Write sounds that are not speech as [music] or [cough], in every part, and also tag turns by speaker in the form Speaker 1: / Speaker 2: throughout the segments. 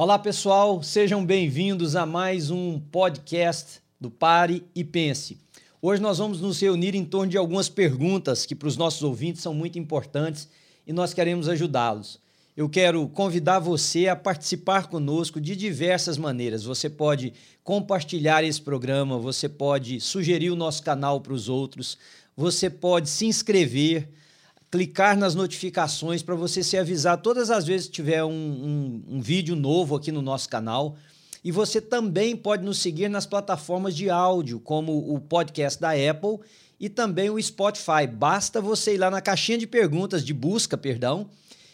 Speaker 1: Olá, pessoal, sejam bem-vindos a mais um podcast do Pare e Pense. Hoje nós vamos nos reunir em torno de algumas perguntas que para os nossos ouvintes são muito importantes e nós queremos ajudá-los. Eu quero convidar você a participar conosco de diversas maneiras. Você pode compartilhar esse programa, você pode sugerir o nosso canal para os outros, você pode se inscrever, clicar nas notificações para você ser avisado todas as vezes que tiver um, um, um vídeo novo aqui no nosso canal. E você também pode nos seguir nas plataformas de áudio, como o podcast da Apple e também o Spotify. Basta você ir lá na caixinha de perguntas, de busca, perdão,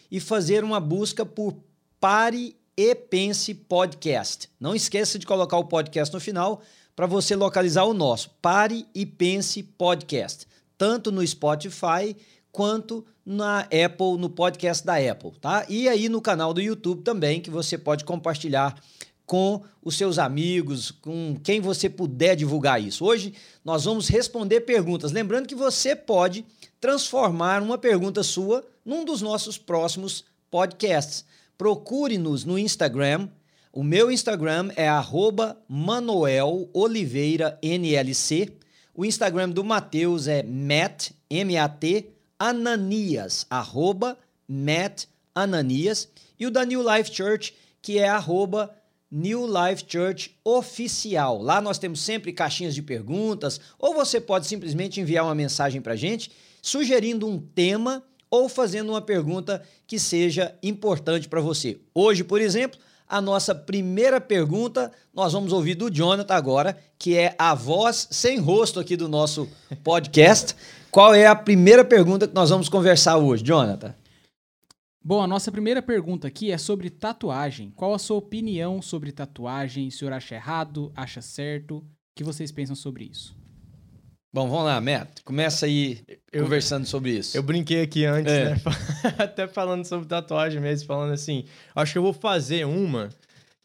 Speaker 1: e fazer uma busca por Pare e Pense Podcast. Não esqueça de colocar o podcast no final para você localizar o nosso Pare e Pense Podcast, tanto no Spotify quanto na Apple, no podcast da Apple, tá? E aí no canal do YouTube também, que você pode compartilhar com os seus amigos, com quem você puder divulgar isso. Hoje nós vamos responder perguntas. Lembrando que você pode transformar uma pergunta sua num dos nossos próximos podcasts. Procure-nos no Instagram. O meu Instagram é @manueloliveira_nlc. O Instagram do Matheus é Matt, M-A-T, Ananias, arroba Matt Ananias. E o da New Life Church, que é arroba New Life Church Oficial. Lá nós temos sempre caixinhas de perguntas, ou você pode simplesmente enviar uma mensagem para gente, sugerindo um tema ou fazendo uma pergunta que seja importante para você. Hoje, por exemplo, a nossa primeira pergunta nós vamos ouvir do Jonathan agora, que é a voz sem rosto aqui do nosso podcast. [laughs] Qual é a primeira pergunta que nós vamos conversar hoje, Jonathan?
Speaker 2: Bom, a nossa primeira pergunta aqui é sobre tatuagem. Qual a sua opinião sobre tatuagem? O senhor acha errado? Acha certo? O que vocês pensam sobre isso?
Speaker 1: Bom, vamos lá, Matt. Começa aí eu, conversando sobre isso.
Speaker 3: Eu brinquei aqui antes, é. né? [laughs] Até falando sobre tatuagem mesmo, falando assim, acho que eu vou fazer uma,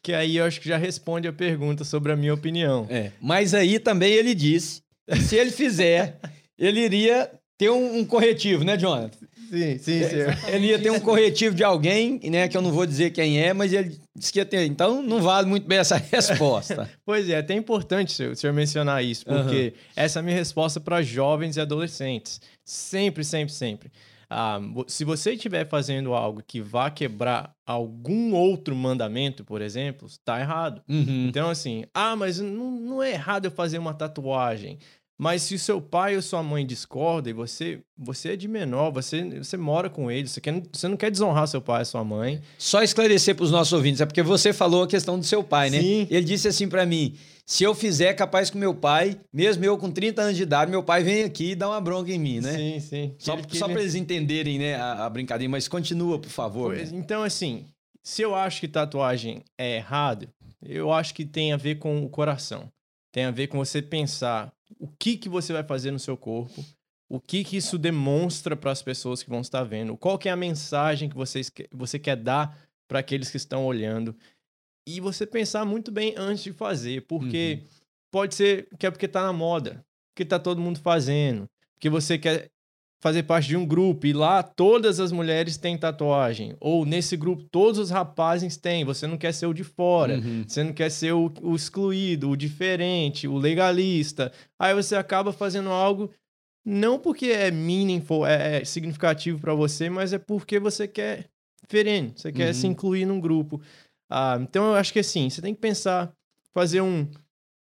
Speaker 3: que aí eu acho que já responde a pergunta sobre a minha opinião.
Speaker 1: É. Mas aí também ele disse, se ele fizer, [laughs] ele iria ter um, um corretivo, né, Jonathan?
Speaker 3: Sim, sim, sim.
Speaker 1: Ele ia ter um corretivo de alguém, né, que eu não vou dizer quem é, mas ele disse que ia ter. Então, não vale muito bem essa [laughs] resposta.
Speaker 3: pois é, é até importante o senhor mencionar isso, porque uhum. essa é a minha resposta para jovens e adolescentes. Sempre, sempre, sempre. Ah, se você estiver fazendo algo que vá quebrar algum outro mandamento, por exemplo, está errado. Uhum. Então, assim, ah, mas não, não é errado eu fazer uma tatuagem. Mas se o seu pai ou sua mãe discorda e você, você é de menor, você, você mora com eles, você, quer, você não quer desonrar seu pai e sua mãe.
Speaker 1: Só esclarecer para os nossos ouvintes, é porque você falou a questão do seu pai, né? Sim. Ele disse assim para mim: se eu fizer capaz com meu pai, mesmo eu com 30 anos de idade, meu pai vem aqui e dá uma bronca em mim, né?
Speaker 3: Sim, sim.
Speaker 1: Só, só para eles entenderem né, a, a, brincadeira, mas continua, por favor.
Speaker 3: Pois, então, assim, se eu acho que tatuagem é errado, eu acho que tem a ver com o coração. Tem a ver com você pensar o que, que você vai fazer no seu corpo, o que, que isso demonstra para as pessoas que vão estar vendo, qual que é a mensagem que vocês, você quer dar para aqueles que estão olhando. E você pensar muito bem antes de fazer, porque uhum. pode ser que é porque está na moda, que está todo mundo fazendo, que você quer fazer parte de um grupo e lá todas as mulheres têm tatuagem. Ou nesse grupo todos os rapazes têm. Você não quer ser o de fora. Uhum. Você não quer ser o, o, excluído, o diferente, o legalista. Aí você acaba fazendo algo não porque é meaningful, é, é significativo para você, mas é porque você quer diferente. Você quer uhum. se incluir num grupo. Ah, então eu acho que assim, você tem que pensar, fazer um.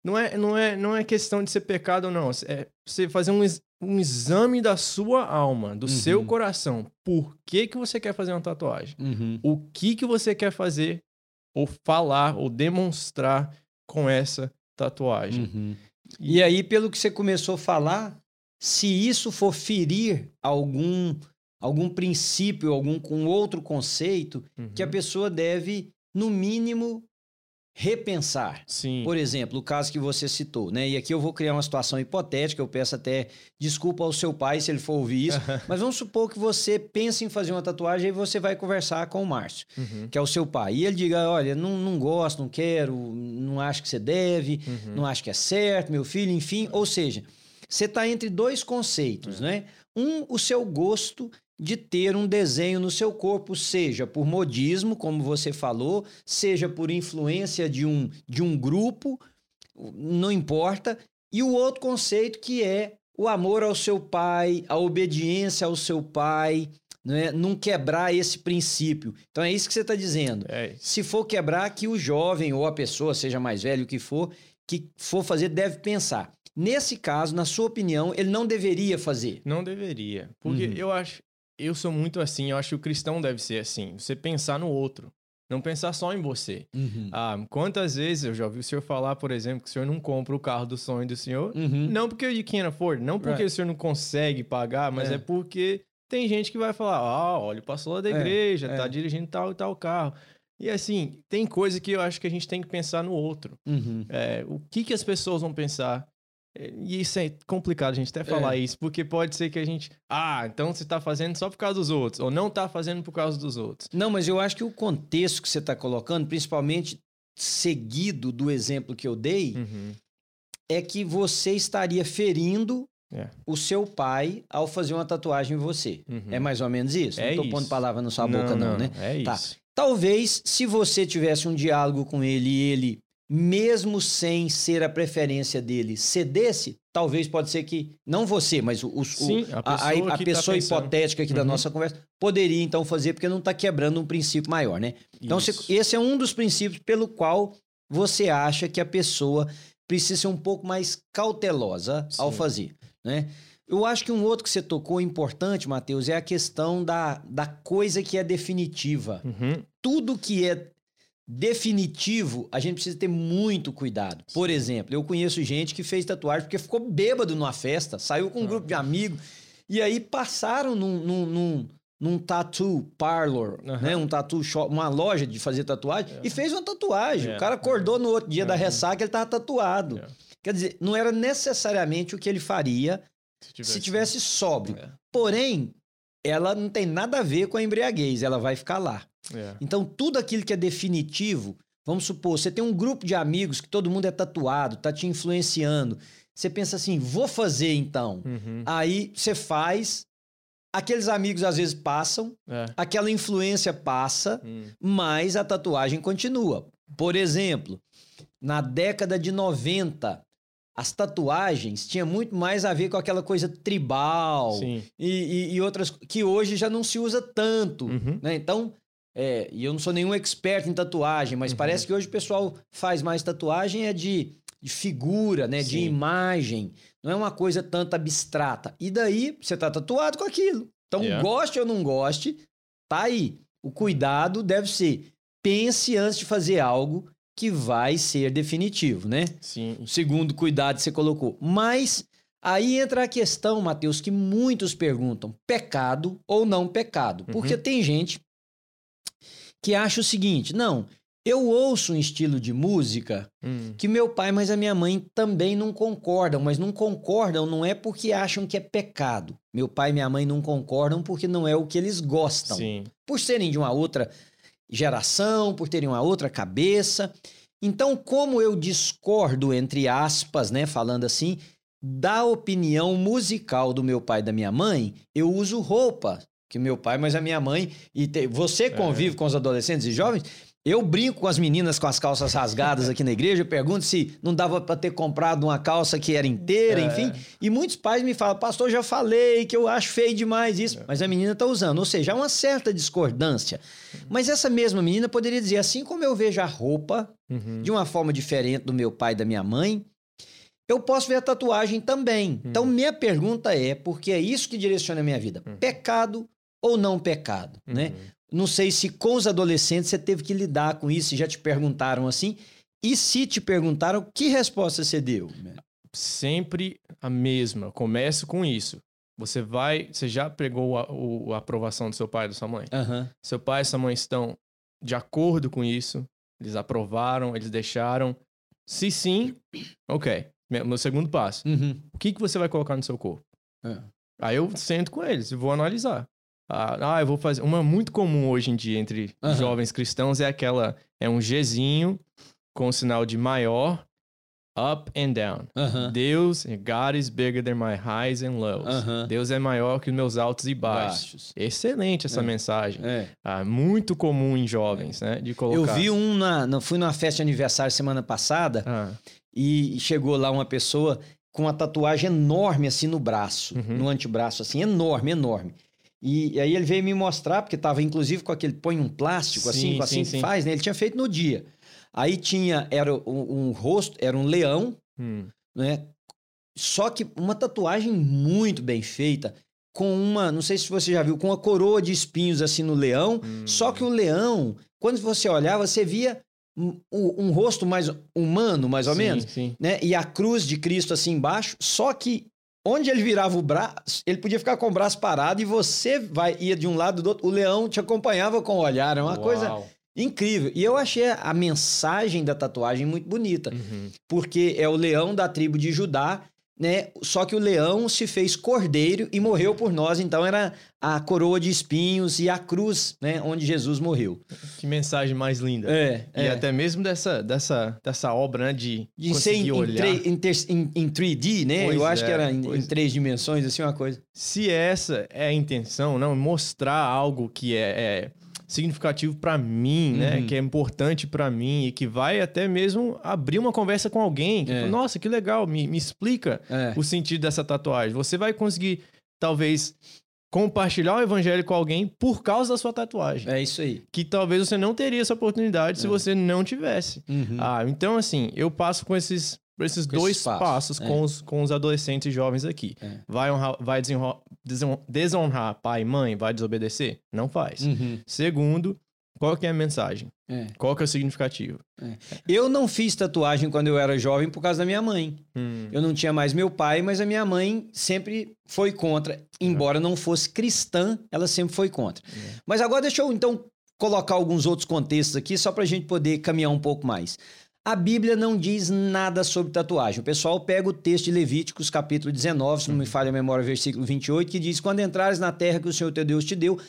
Speaker 3: Não é, não, é, não é questão de ser pecado ou não. É você fazer um, um exame da sua alma, do uhum. seu coração. Por que, que você quer fazer uma tatuagem? Uhum. O que, que você quer fazer, ou falar, ou demonstrar com essa tatuagem.
Speaker 1: Uhum. E aí, pelo que você começou a falar, se isso for ferir algum algum princípio, algum com outro conceito, que a uhum. pessoa deve, no mínimo, repensar.
Speaker 3: Sim.
Speaker 1: Por exemplo, o caso que você citou, né? E aqui eu vou criar uma situação hipotética, eu peço até desculpa ao seu pai se ele for ouvir isso, [laughs] mas vamos supor que você pense em fazer uma tatuagem e você vai conversar com o Márcio, uhum. que é o seu pai. E ele diga, olha, não, não gosto, não quero, não acho que você deve, uhum. não acho que é certo, meu filho, enfim. Ou seja, você está entre dois conceitos, uhum. né? Um, o seu gosto de ter um desenho no seu corpo, seja por modismo, como você falou, seja por influência de um, de um grupo, não importa. E o outro conceito que é o amor ao seu pai, a obediência ao seu pai, né? não quebrar esse princípio. Então é isso que você está dizendo.
Speaker 3: É,
Speaker 1: Se for quebrar, que o jovem ou a pessoa, seja mais velho o que for, que for fazer, deve pensar. Nesse caso, na sua opinião, ele não deveria fazer.
Speaker 3: não deveria. Porque
Speaker 1: Uhum.
Speaker 3: eu acho. Eu sou muito assim, eu acho que o cristão deve ser assim. Você pensar no outro. Não pensar só em você. Ah, quantas vezes eu já ouvi o senhor falar, por exemplo, que o senhor não compra o carro do sonho do senhor?
Speaker 1: Uhum.
Speaker 3: Não porque you can't afford, não porque
Speaker 1: Right.
Speaker 3: o senhor não consegue pagar, mas
Speaker 1: É.
Speaker 3: é, porque tem gente que vai falar: ah, olha, o pastor lá da
Speaker 1: É,
Speaker 3: igreja,
Speaker 1: é.
Speaker 3: tá dirigindo tal e tal carro. E assim, tem coisa que eu acho que a gente tem que pensar no outro.
Speaker 1: Uhum.
Speaker 3: É, o que, que as pessoas vão pensar? É, E isso é complicado a gente até falar isso, porque pode ser que a gente. Ah, então você tá fazendo só por causa dos outros, ou não tá fazendo por causa dos outros.
Speaker 1: Não, mas eu acho que o contexto que você está colocando, principalmente seguido do exemplo que eu dei,
Speaker 3: Uhum.
Speaker 1: é que você estaria ferindo
Speaker 3: É.
Speaker 1: o seu pai ao fazer uma tatuagem em você.
Speaker 3: Uhum.
Speaker 1: É mais ou menos isso?
Speaker 3: É
Speaker 1: não tô
Speaker 3: isso.
Speaker 1: pondo palavra na sua boca, não, né?
Speaker 3: É
Speaker 1: Tá.
Speaker 3: isso.
Speaker 1: Talvez, se você tivesse um diálogo com ele e ele, mesmo sem ser a preferência dele, cedesse, talvez pode ser que, não você, mas o, o-
Speaker 3: Sim, a
Speaker 1: a,
Speaker 3: pessoa,
Speaker 1: a- a
Speaker 3: tá
Speaker 1: pessoa
Speaker 3: pensando.
Speaker 1: hipotética aqui da
Speaker 3: Uhum.
Speaker 1: nossa conversa, poderia então fazer, porque não está quebrando um princípio maior, né? Então,
Speaker 3: Isso.
Speaker 1: esse é um dos princípios pelo qual você acha que a pessoa precisa ser um pouco mais cautelosa ao
Speaker 3: Sim.
Speaker 1: fazer, né? Eu acho que um outro que você tocou importante, Matheus, é a questão da, da coisa que é definitiva.
Speaker 3: Uhum.
Speaker 1: Tudo que é definitivo, a gente precisa ter muito cuidado. Por exemplo, eu conheço gente que fez tatuagem porque ficou bêbado numa festa, saiu com um grupo de amigos, e aí passaram num, num, num, num tattoo parlor,
Speaker 3: Aham.
Speaker 1: né? Um tattoo shop, uma loja de fazer tatuagem,
Speaker 3: É.
Speaker 1: e fez uma tatuagem.
Speaker 3: É.
Speaker 1: O cara acordou no outro dia da
Speaker 3: Aham.
Speaker 1: ressaca, ele tava tatuado.
Speaker 3: É.
Speaker 1: Quer dizer, não era necessariamente o que ele faria
Speaker 3: Se
Speaker 1: se tivesse sóbrio.
Speaker 3: É.
Speaker 1: Porém, ela não tem nada a ver com a embriaguez, ela vai ficar lá.
Speaker 3: É.
Speaker 1: Então, tudo aquilo que é definitivo, vamos supor, você tem um grupo de amigos que todo mundo é tatuado, tá te influenciando. Você pensa assim, vou fazer então.
Speaker 3: Uhum.
Speaker 1: Aí você faz, aqueles amigos às vezes passam,
Speaker 3: É.
Speaker 1: aquela influência passa,
Speaker 3: Hum.
Speaker 1: mas a tatuagem continua. Por exemplo, na década de 90, as tatuagens tinham muito mais a ver com aquela coisa tribal e, e- e outras que hoje já não se usa tanto.
Speaker 3: Uhum.
Speaker 1: né? Então, é, e eu não sou nenhum expert em tatuagem, mas
Speaker 3: Uhum.
Speaker 1: parece que hoje o pessoal faz mais tatuagem é de, de figura, né? De
Speaker 3: Sim.
Speaker 1: imagem. Não é uma coisa tanto abstrata. E daí você tá tatuado com aquilo. Então,
Speaker 3: Yeah.
Speaker 1: goste ou não goste, tá aí. O cuidado deve ser pense antes de fazer algo que vai ser definitivo, né?
Speaker 3: Sim.
Speaker 1: O segundo cuidado que você colocou. Mas aí entra a questão, Mateus, que muitos perguntam: pecado ou não pecado? Porque tem gente que acha o seguinte: não, eu ouço um estilo de música
Speaker 3: Hum.
Speaker 1: que meu pai, mas a minha mãe também não concordam, mas não concordam não é porque acham que é pecado. Meu pai e minha mãe não concordam porque não é o que eles gostam
Speaker 3: Sim.
Speaker 1: por serem de uma outra geração, por terem uma outra cabeça. Então, como eu discordo, entre aspas, né, falando assim, da opinião musical do meu pai e da minha mãe, eu uso roupa que meu pai, mas a minha mãe. E te- você convive com os adolescentes e jovens? Eu brinco com as meninas com as calças rasgadas aqui na igreja, eu pergunto se não dava para ter comprado uma calça que era inteira,
Speaker 3: É.
Speaker 1: enfim. E muitos pais me falam, pastor, já falei que eu acho feio demais isso, mas a menina tá usando. Ou seja, há uma certa discordância. Mas essa mesma menina poderia dizer, assim como eu vejo a roupa
Speaker 3: Uhum.
Speaker 1: de uma forma diferente do meu pai e da minha mãe, eu posso ver a tatuagem também.
Speaker 3: Uhum.
Speaker 1: Então, minha pergunta é, porque é isso que direciona a minha vida,
Speaker 3: Uhum.
Speaker 1: pecado ou não pecado, né?
Speaker 3: Uhum.
Speaker 1: Não sei se com os adolescentes você teve que lidar com isso, se já te perguntaram assim, e se te perguntaram, que resposta você deu?
Speaker 3: Sempre a mesma. Começo com isso. Você vai. Você já pegou a, o- a aprovação do seu pai e da sua mãe?
Speaker 1: Aham.
Speaker 3: Seu pai e sua mãe estão de acordo com isso? Eles aprovaram? Eles deixaram? Se sim, ok. Meu segundo passo.
Speaker 1: Uhum.
Speaker 3: O que, que você vai colocar no seu corpo?
Speaker 1: É.
Speaker 3: Aí eu sento com eles e vou analisar. Ah, ah, eu vou fazer. Uma muito comum hoje em dia entre
Speaker 1: Aham.
Speaker 3: jovens cristãos é aquela. É um Gzinho com o sinal de maior up and down. Deus, God is bigger than my highs and lows. Deus é maior que os meus altos e baixos.
Speaker 1: Baixos.
Speaker 3: Excelente essa
Speaker 1: É.
Speaker 3: mensagem.
Speaker 1: É.
Speaker 3: Ah, muito comum em jovens, né? De colocar.
Speaker 1: Eu vi um na, na- fui numa festa de aniversário semana passada
Speaker 3: Ah,
Speaker 1: e chegou lá uma pessoa com uma tatuagem enorme assim no braço,
Speaker 3: Uhum.
Speaker 1: no antebraço assim, enorme, enorme. E, aí ele veio me mostrar, porque tava inclusive com aquele, põe um plástico assim,
Speaker 3: Sim,
Speaker 1: com assim
Speaker 3: sim,
Speaker 1: que faz, né? Ele tinha feito no dia. Aí tinha, era um, um rosto, era um leão,
Speaker 3: hum,
Speaker 1: né? Só que uma tatuagem muito bem feita, com uma, não sei se você já viu, com uma coroa de espinhos assim no leão.
Speaker 3: hum.
Speaker 1: Só que o leão, quando você olhava, você via um, um- um rosto mais humano, mais ou
Speaker 3: Sim,
Speaker 1: menos,
Speaker 3: Sim.
Speaker 1: né? E a cruz de Cristo assim embaixo. Só que onde ele virava o braço, ele podia ficar com o braço parado e você vai ia de um lado do outro. O leão te acompanhava com o olhar, é uma coisa
Speaker 3: Uau.
Speaker 1: incrível. E eu achei a mensagem da tatuagem muito bonita
Speaker 3: Uhum.
Speaker 1: porque é o leão da tribo de Judá, né? Só que o leão se fez cordeiro e morreu por nós, então era a coroa de espinhos e a cruz, né? Onde Jesus morreu.
Speaker 3: Que mensagem mais linda.
Speaker 1: É,
Speaker 3: E até mesmo dessa, dessa, dessa obra, né? De,
Speaker 1: de
Speaker 3: conseguir
Speaker 1: em,
Speaker 3: olhar.
Speaker 1: em em- em 3D, né?
Speaker 3: Pois
Speaker 1: Eu acho
Speaker 3: é,
Speaker 1: que era em, em
Speaker 3: pois é.
Speaker 1: três dimensões, assim, uma coisa.
Speaker 3: Se essa é a intenção, não, mostrar algo que é, é significativo pra mim, né?
Speaker 1: Uhum.
Speaker 3: Que é importante pra mim e que vai até mesmo abrir uma conversa com alguém. Que,
Speaker 1: É.
Speaker 3: fala, Nossa, que legal, me, me explica
Speaker 1: É.
Speaker 3: o sentido dessa tatuagem. Você vai conseguir, talvez, compartilhar o evangelho com alguém por causa da sua tatuagem.
Speaker 1: É isso aí.
Speaker 3: Que talvez você não teria essa oportunidade se
Speaker 1: É.
Speaker 3: você não tivesse.
Speaker 1: Uhum.
Speaker 3: Ah, então assim, eu passo com esses, por esses
Speaker 1: Com
Speaker 3: dois
Speaker 1: passos, é.
Speaker 3: com, os, com os adolescentes jovens aqui.
Speaker 1: É.
Speaker 3: Vai, honrar, vai desenro- desonrar pai e mãe? Vai desobedecer? Não faz.
Speaker 1: Uhum.
Speaker 3: Segundo, qual que é a mensagem?
Speaker 1: É.
Speaker 3: Qual que é o significativo?
Speaker 1: Eu não fiz tatuagem quando eu era jovem por causa da minha mãe.
Speaker 3: Hum,
Speaker 1: Eu não tinha mais meu pai, mas a minha mãe sempre foi contra. Embora não fosse cristã, ela sempre foi contra.
Speaker 3: É.
Speaker 1: Mas agora deixa eu então colocar alguns outros contextos aqui, só para a gente poder caminhar um pouco mais. A Bíblia não diz nada sobre tatuagem. O pessoal pega o texto de Levíticos, capítulo 19, se não me falha a memória, versículo 28, que diz: Quando entrares na terra que o Senhor teu Deus te deu,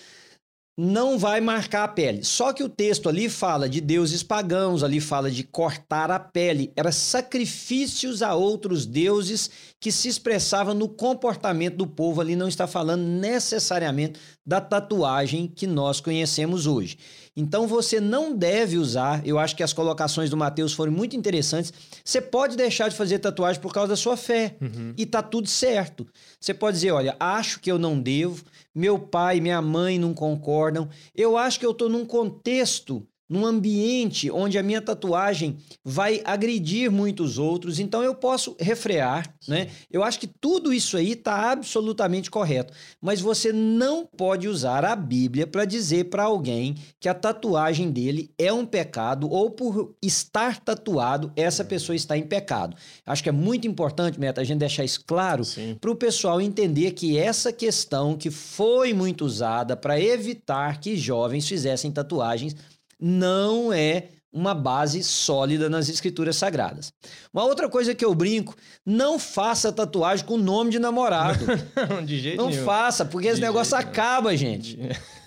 Speaker 1: não vai marcar a pele. Só que o texto ali fala de deuses pagãos, ali fala de cortar a pele. Era sacrifícios a outros deuses que se expressava no comportamento do povo. Ali não está falando necessariamente da tatuagem que nós conhecemos hoje. Então você não deve usar. Eu acho que as colocações do Mateus foram muito interessantes. Você pode deixar de fazer tatuagem por causa da sua fé
Speaker 3: uhum.
Speaker 1: e tá tudo certo. Você pode dizer, olha, acho que eu não devo, meu pai minha mãe não concordam, eu acho que eu tô num contexto, num ambiente onde a minha tatuagem vai agredir muitos outros, então eu posso refrear, né? Eu acho que tudo isso aí tá absolutamente correto, mas você não pode usar a Bíblia para dizer para alguém que a tatuagem dele é um pecado ou por estar tatuado, essa pessoa está em pecado. Acho que é muito importante, Meta, a gente deixar isso claro
Speaker 3: Sim.
Speaker 1: para o pessoal entender que essa questão que foi muito usada para evitar que jovens fizessem tatuagens não é uma base sólida nas escrituras sagradas. Uma outra coisa que eu brinco, não faça tatuagem com nome de namorado. [laughs]
Speaker 3: de jeito
Speaker 1: não
Speaker 3: nenhum.
Speaker 1: faça, porque esse
Speaker 3: De
Speaker 1: negócio
Speaker 3: jeito nenhum.
Speaker 1: acaba, gente.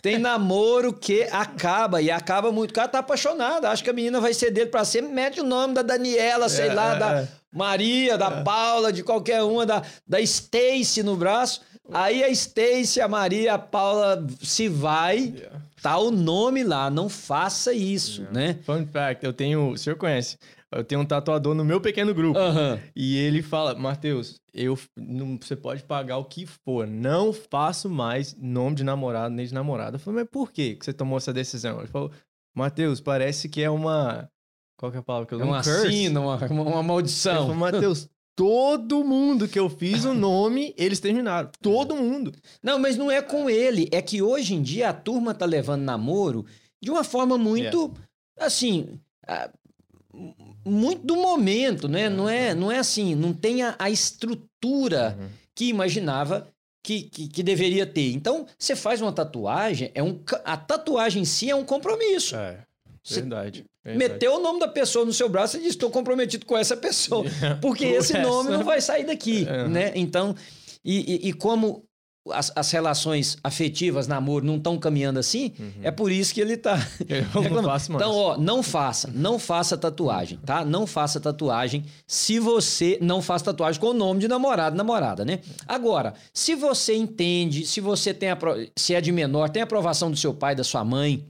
Speaker 1: Tem namoro que acaba e acaba muito. O cara tá apaixonado, acha que a menina vai ser dele pra sempre, mete o nome da Daniela, sei
Speaker 3: É,
Speaker 1: lá,
Speaker 3: é,
Speaker 1: da
Speaker 3: é.
Speaker 1: Maria, da Paula, de qualquer uma, da, da Stacy no braço. Aí a Stacy, a Maria, a Paula se vai,
Speaker 3: Yeah.
Speaker 1: tá o nome lá, não faça isso, né?
Speaker 3: Fun fact, eu tenho. O senhor conhece? Eu tenho um tatuador no meu pequeno grupo.
Speaker 1: Aham.
Speaker 3: E ele fala, Matheus, eu não, você pode pagar o que for, não faço mais nome de namorado nem de namorada. Eu falei, mas por que que você tomou essa decisão? Ele falou, Matheus, parece que é uma. Qual que é a palavra que eu
Speaker 1: É uma
Speaker 3: curse.
Speaker 1: sina, uma, uma, uma
Speaker 3: Ele falou,
Speaker 1: maldição.
Speaker 3: Matheus, todo mundo que eu fiz o nome, eles terminaram. Todo mundo.
Speaker 1: Não, mas não é com ele. É que hoje em dia a turma tá levando namoro de uma forma muito, assim, ah, m- muito do momento, né? Não é, não é assim, não tem a, a estrutura que imaginava que, que, que deveria ter. Então, você faz uma tatuagem, é um, a tatuagem em si é um compromisso.
Speaker 3: É, verdade. verdade.
Speaker 1: Meteu o nome da pessoa no seu braço e diz: estou comprometido com essa pessoa. [laughs] Porque
Speaker 3: Por
Speaker 1: esse
Speaker 3: essa.
Speaker 1: nome não vai sair daqui,
Speaker 3: É.
Speaker 1: né? Então, e, e- e como as, as relações afetivas, namoro, não estão caminhando assim, é por isso que ele tá. [laughs]
Speaker 3: Eu não
Speaker 1: reclamando.
Speaker 3: faço mais.
Speaker 1: Então, ó, não faça, não faça tatuagem, tá? Não faça tatuagem se você não faz tatuagem com o nome de namorado, namorada, né? Agora, se você entende, se você tem apro- se é de menor, tem aprovação do seu pai, da sua mãe,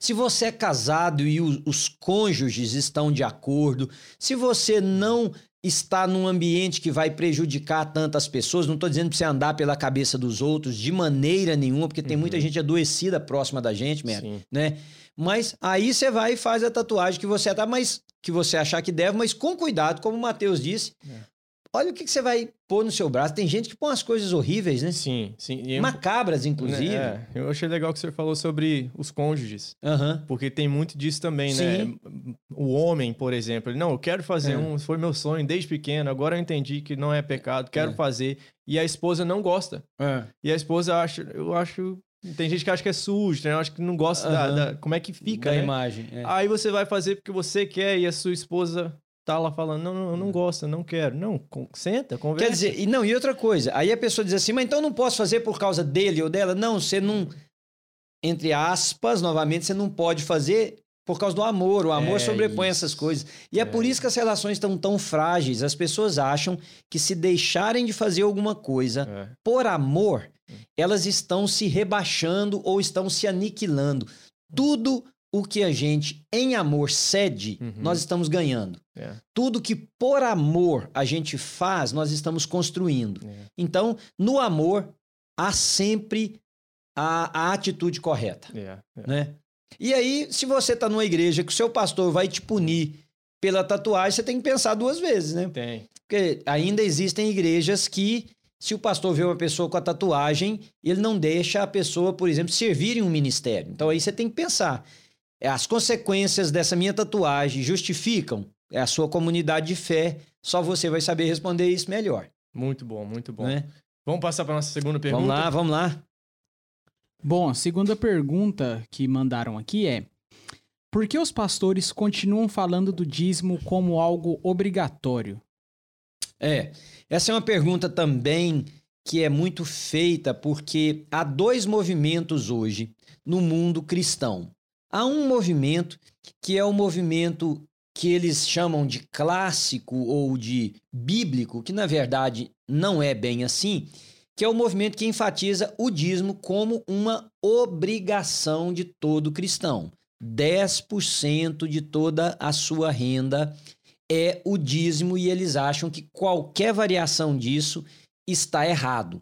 Speaker 1: se você é casado e os, os cônjuges estão de acordo, se você não está num ambiente que vai prejudicar tantas pessoas, não estou dizendo para você andar pela cabeça dos outros de maneira nenhuma, porque tem muita gente adoecida próxima da gente, Mer,
Speaker 3: Sim.
Speaker 1: né? Mas aí você vai e faz a tatuagem que você tá, mas que você achar que deve, mas com cuidado, como o Matheus disse.
Speaker 3: É.
Speaker 1: Olha o que, que você vai pôr no seu braço. Tem gente que põe umas coisas horríveis, né?
Speaker 3: Sim, sim. Eu-
Speaker 1: Macabras, inclusive.
Speaker 3: É, eu achei legal que você falou sobre os cônjuges.
Speaker 1: Aham.
Speaker 3: Porque tem muito disso também,
Speaker 1: Sim.
Speaker 3: né? O homem, por exemplo, ele, não, eu quero fazer
Speaker 1: É.
Speaker 3: um, foi meu sonho desde pequeno, agora eu entendi que não é pecado, quero
Speaker 1: É.
Speaker 3: fazer. E a esposa não gosta. E a esposa acha, eu acho, tem gente que acha que é sujo, né? Eu acho que não gosta da,
Speaker 1: Aham.
Speaker 3: da- como é que fica,
Speaker 1: da
Speaker 3: né?
Speaker 1: imagem. é.
Speaker 3: Aí você vai fazer porque você quer e a sua esposa tá lá falando, não, não, não gosto, eu não quero. Não, con- senta, conversa.
Speaker 1: Quer dizer, e não, e outra coisa, aí a pessoa diz assim, mas então eu não posso fazer por causa dele ou dela? Não, você não, entre aspas, novamente, você não pode fazer por causa do amor. O amor
Speaker 3: É
Speaker 1: sobrepõe
Speaker 3: isso.
Speaker 1: essas coisas. E é.
Speaker 3: É.
Speaker 1: por isso que as relações estão tão frágeis. As pessoas acham que se deixarem de fazer alguma coisa
Speaker 3: É.
Speaker 1: por amor, elas estão se rebaixando ou estão se aniquilando. Tudo o que a gente em amor cede,
Speaker 3: Uhum.
Speaker 1: nós estamos ganhando.
Speaker 3: É.
Speaker 1: Tudo que por amor a gente faz, nós estamos construindo.
Speaker 3: É.
Speaker 1: Então, no amor, há sempre a, a atitude correta,
Speaker 3: É,
Speaker 1: né? E aí, se você está numa igreja que o seu pastor vai te punir pela tatuagem, você tem que pensar duas vezes, né?
Speaker 3: Tem.
Speaker 1: Porque ainda existem igrejas que, se o pastor vê uma pessoa com a tatuagem, ele não deixa a pessoa, por exemplo, servir em um ministério. Então aí você tem que pensar. As consequências dessa minha tatuagem justificam é a sua comunidade de fé. Só você vai saber responder isso melhor.
Speaker 3: Muito bom, muito bom.
Speaker 1: Né?
Speaker 3: Vamos passar para nossa segunda pergunta?
Speaker 1: Vamos lá, vamos lá.
Speaker 2: Bom, a segunda pergunta que mandaram aqui é: Por que os pastores continuam falando do dízimo como algo obrigatório?
Speaker 1: É, essa é uma pergunta também que é muito feita porque há dois movimentos hoje no mundo cristão. Há um movimento que é o movimento que eles chamam de clássico ou de bíblico, que na verdade não é bem assim, que é o movimento que enfatiza o dízimo como uma obrigação de todo cristão. 10% de toda a sua renda é o dízimo e eles acham que qualquer variação disso está errado.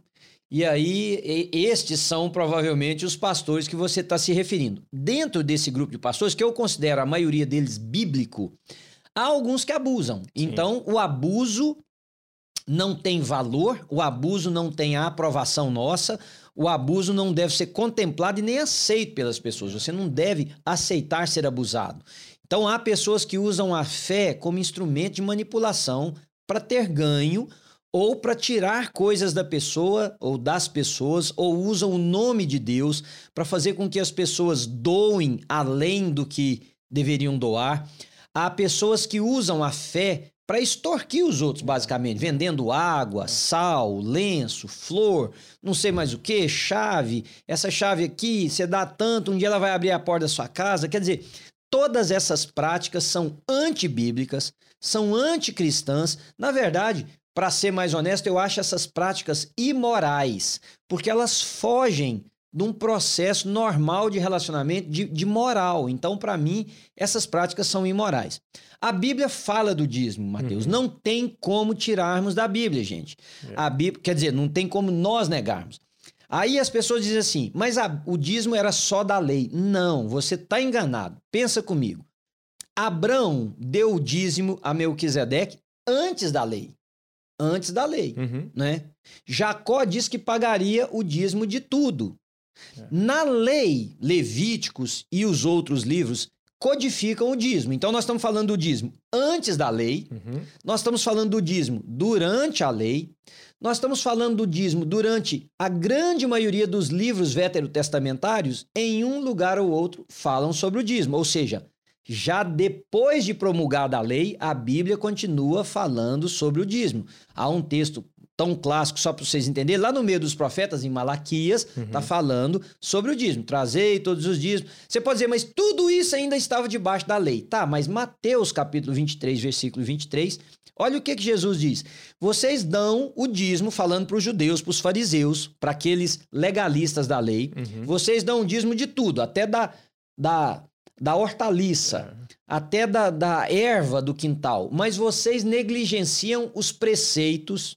Speaker 1: E aí, estes são provavelmente os pastores que você está se referindo. Dentro desse grupo de pastores, que eu considero a maioria deles bíblico, há alguns que abusam. Então, o abuso não tem valor, o abuso não tem a aprovação nossa, o abuso não deve ser contemplado e nem aceito pelas pessoas. Você não deve aceitar ser abusado. Então, há pessoas que usam a fé como instrumento de manipulação para ter ganho ou para tirar coisas da pessoa ou das pessoas, ou usam o nome de Deus para fazer com que as pessoas doem além do que deveriam doar. Há pessoas que usam a fé para extorquir os outros, basicamente, vendendo água, sal, lenço, flor, não sei mais o que, chave. Essa chave aqui, você dá tanto, um dia ela vai abrir a porta da sua casa. Quer dizer, todas essas práticas são antibíblicas, são anticristãs. Na verdade, para ser mais honesto, eu acho essas práticas imorais, porque elas fogem de um processo normal de relacionamento de, de moral. Então, para mim, essas práticas são imorais. A Bíblia fala do dízimo, Mateus.
Speaker 3: Uhum.
Speaker 1: Não tem como tirarmos da Bíblia, gente.
Speaker 3: É.
Speaker 1: A Bíblia, quer dizer, não tem como nós negarmos. Aí as pessoas dizem assim, mas a- o dízimo era só da lei. Não, você está enganado. Pensa comigo. Abraão deu o dízimo a Melquisedeque antes da lei. Antes da lei
Speaker 3: Uhum.
Speaker 1: né? Jacó diz que pagaria o dízimo de tudo.
Speaker 3: É.
Speaker 1: Na lei, Levíticos e os outros livros codificam o dízimo. Então nós estamos falando do dízimo antes da lei,
Speaker 3: Uhum.
Speaker 1: nós estamos falando do dízimo durante a lei, nós estamos falando do dízimo durante a grande maioria dos livros veterotestamentários, em um lugar ou outro falam sobre o dízimo, ou seja, já depois de promulgada a lei, a Bíblia continua falando sobre o dízimo. Há um texto tão clássico, só para vocês entenderem. Lá no meio dos profetas, em Malaquias, tá falando sobre o dízimo. Trazei todos os dízimos. Você pode dizer, mas tudo isso ainda estava debaixo da lei. Tá, mas Mateus capítulo 23, versículo 23, olha o que, que Jesus diz. Vocês dão o dízimo, falando para os judeus, para os fariseus, para aqueles legalistas da lei.
Speaker 3: Uhum.
Speaker 1: Vocês dão o dízimo de tudo, até da, da, da hortaliça, até da, da erva do quintal. Mas vocês negligenciam os preceitos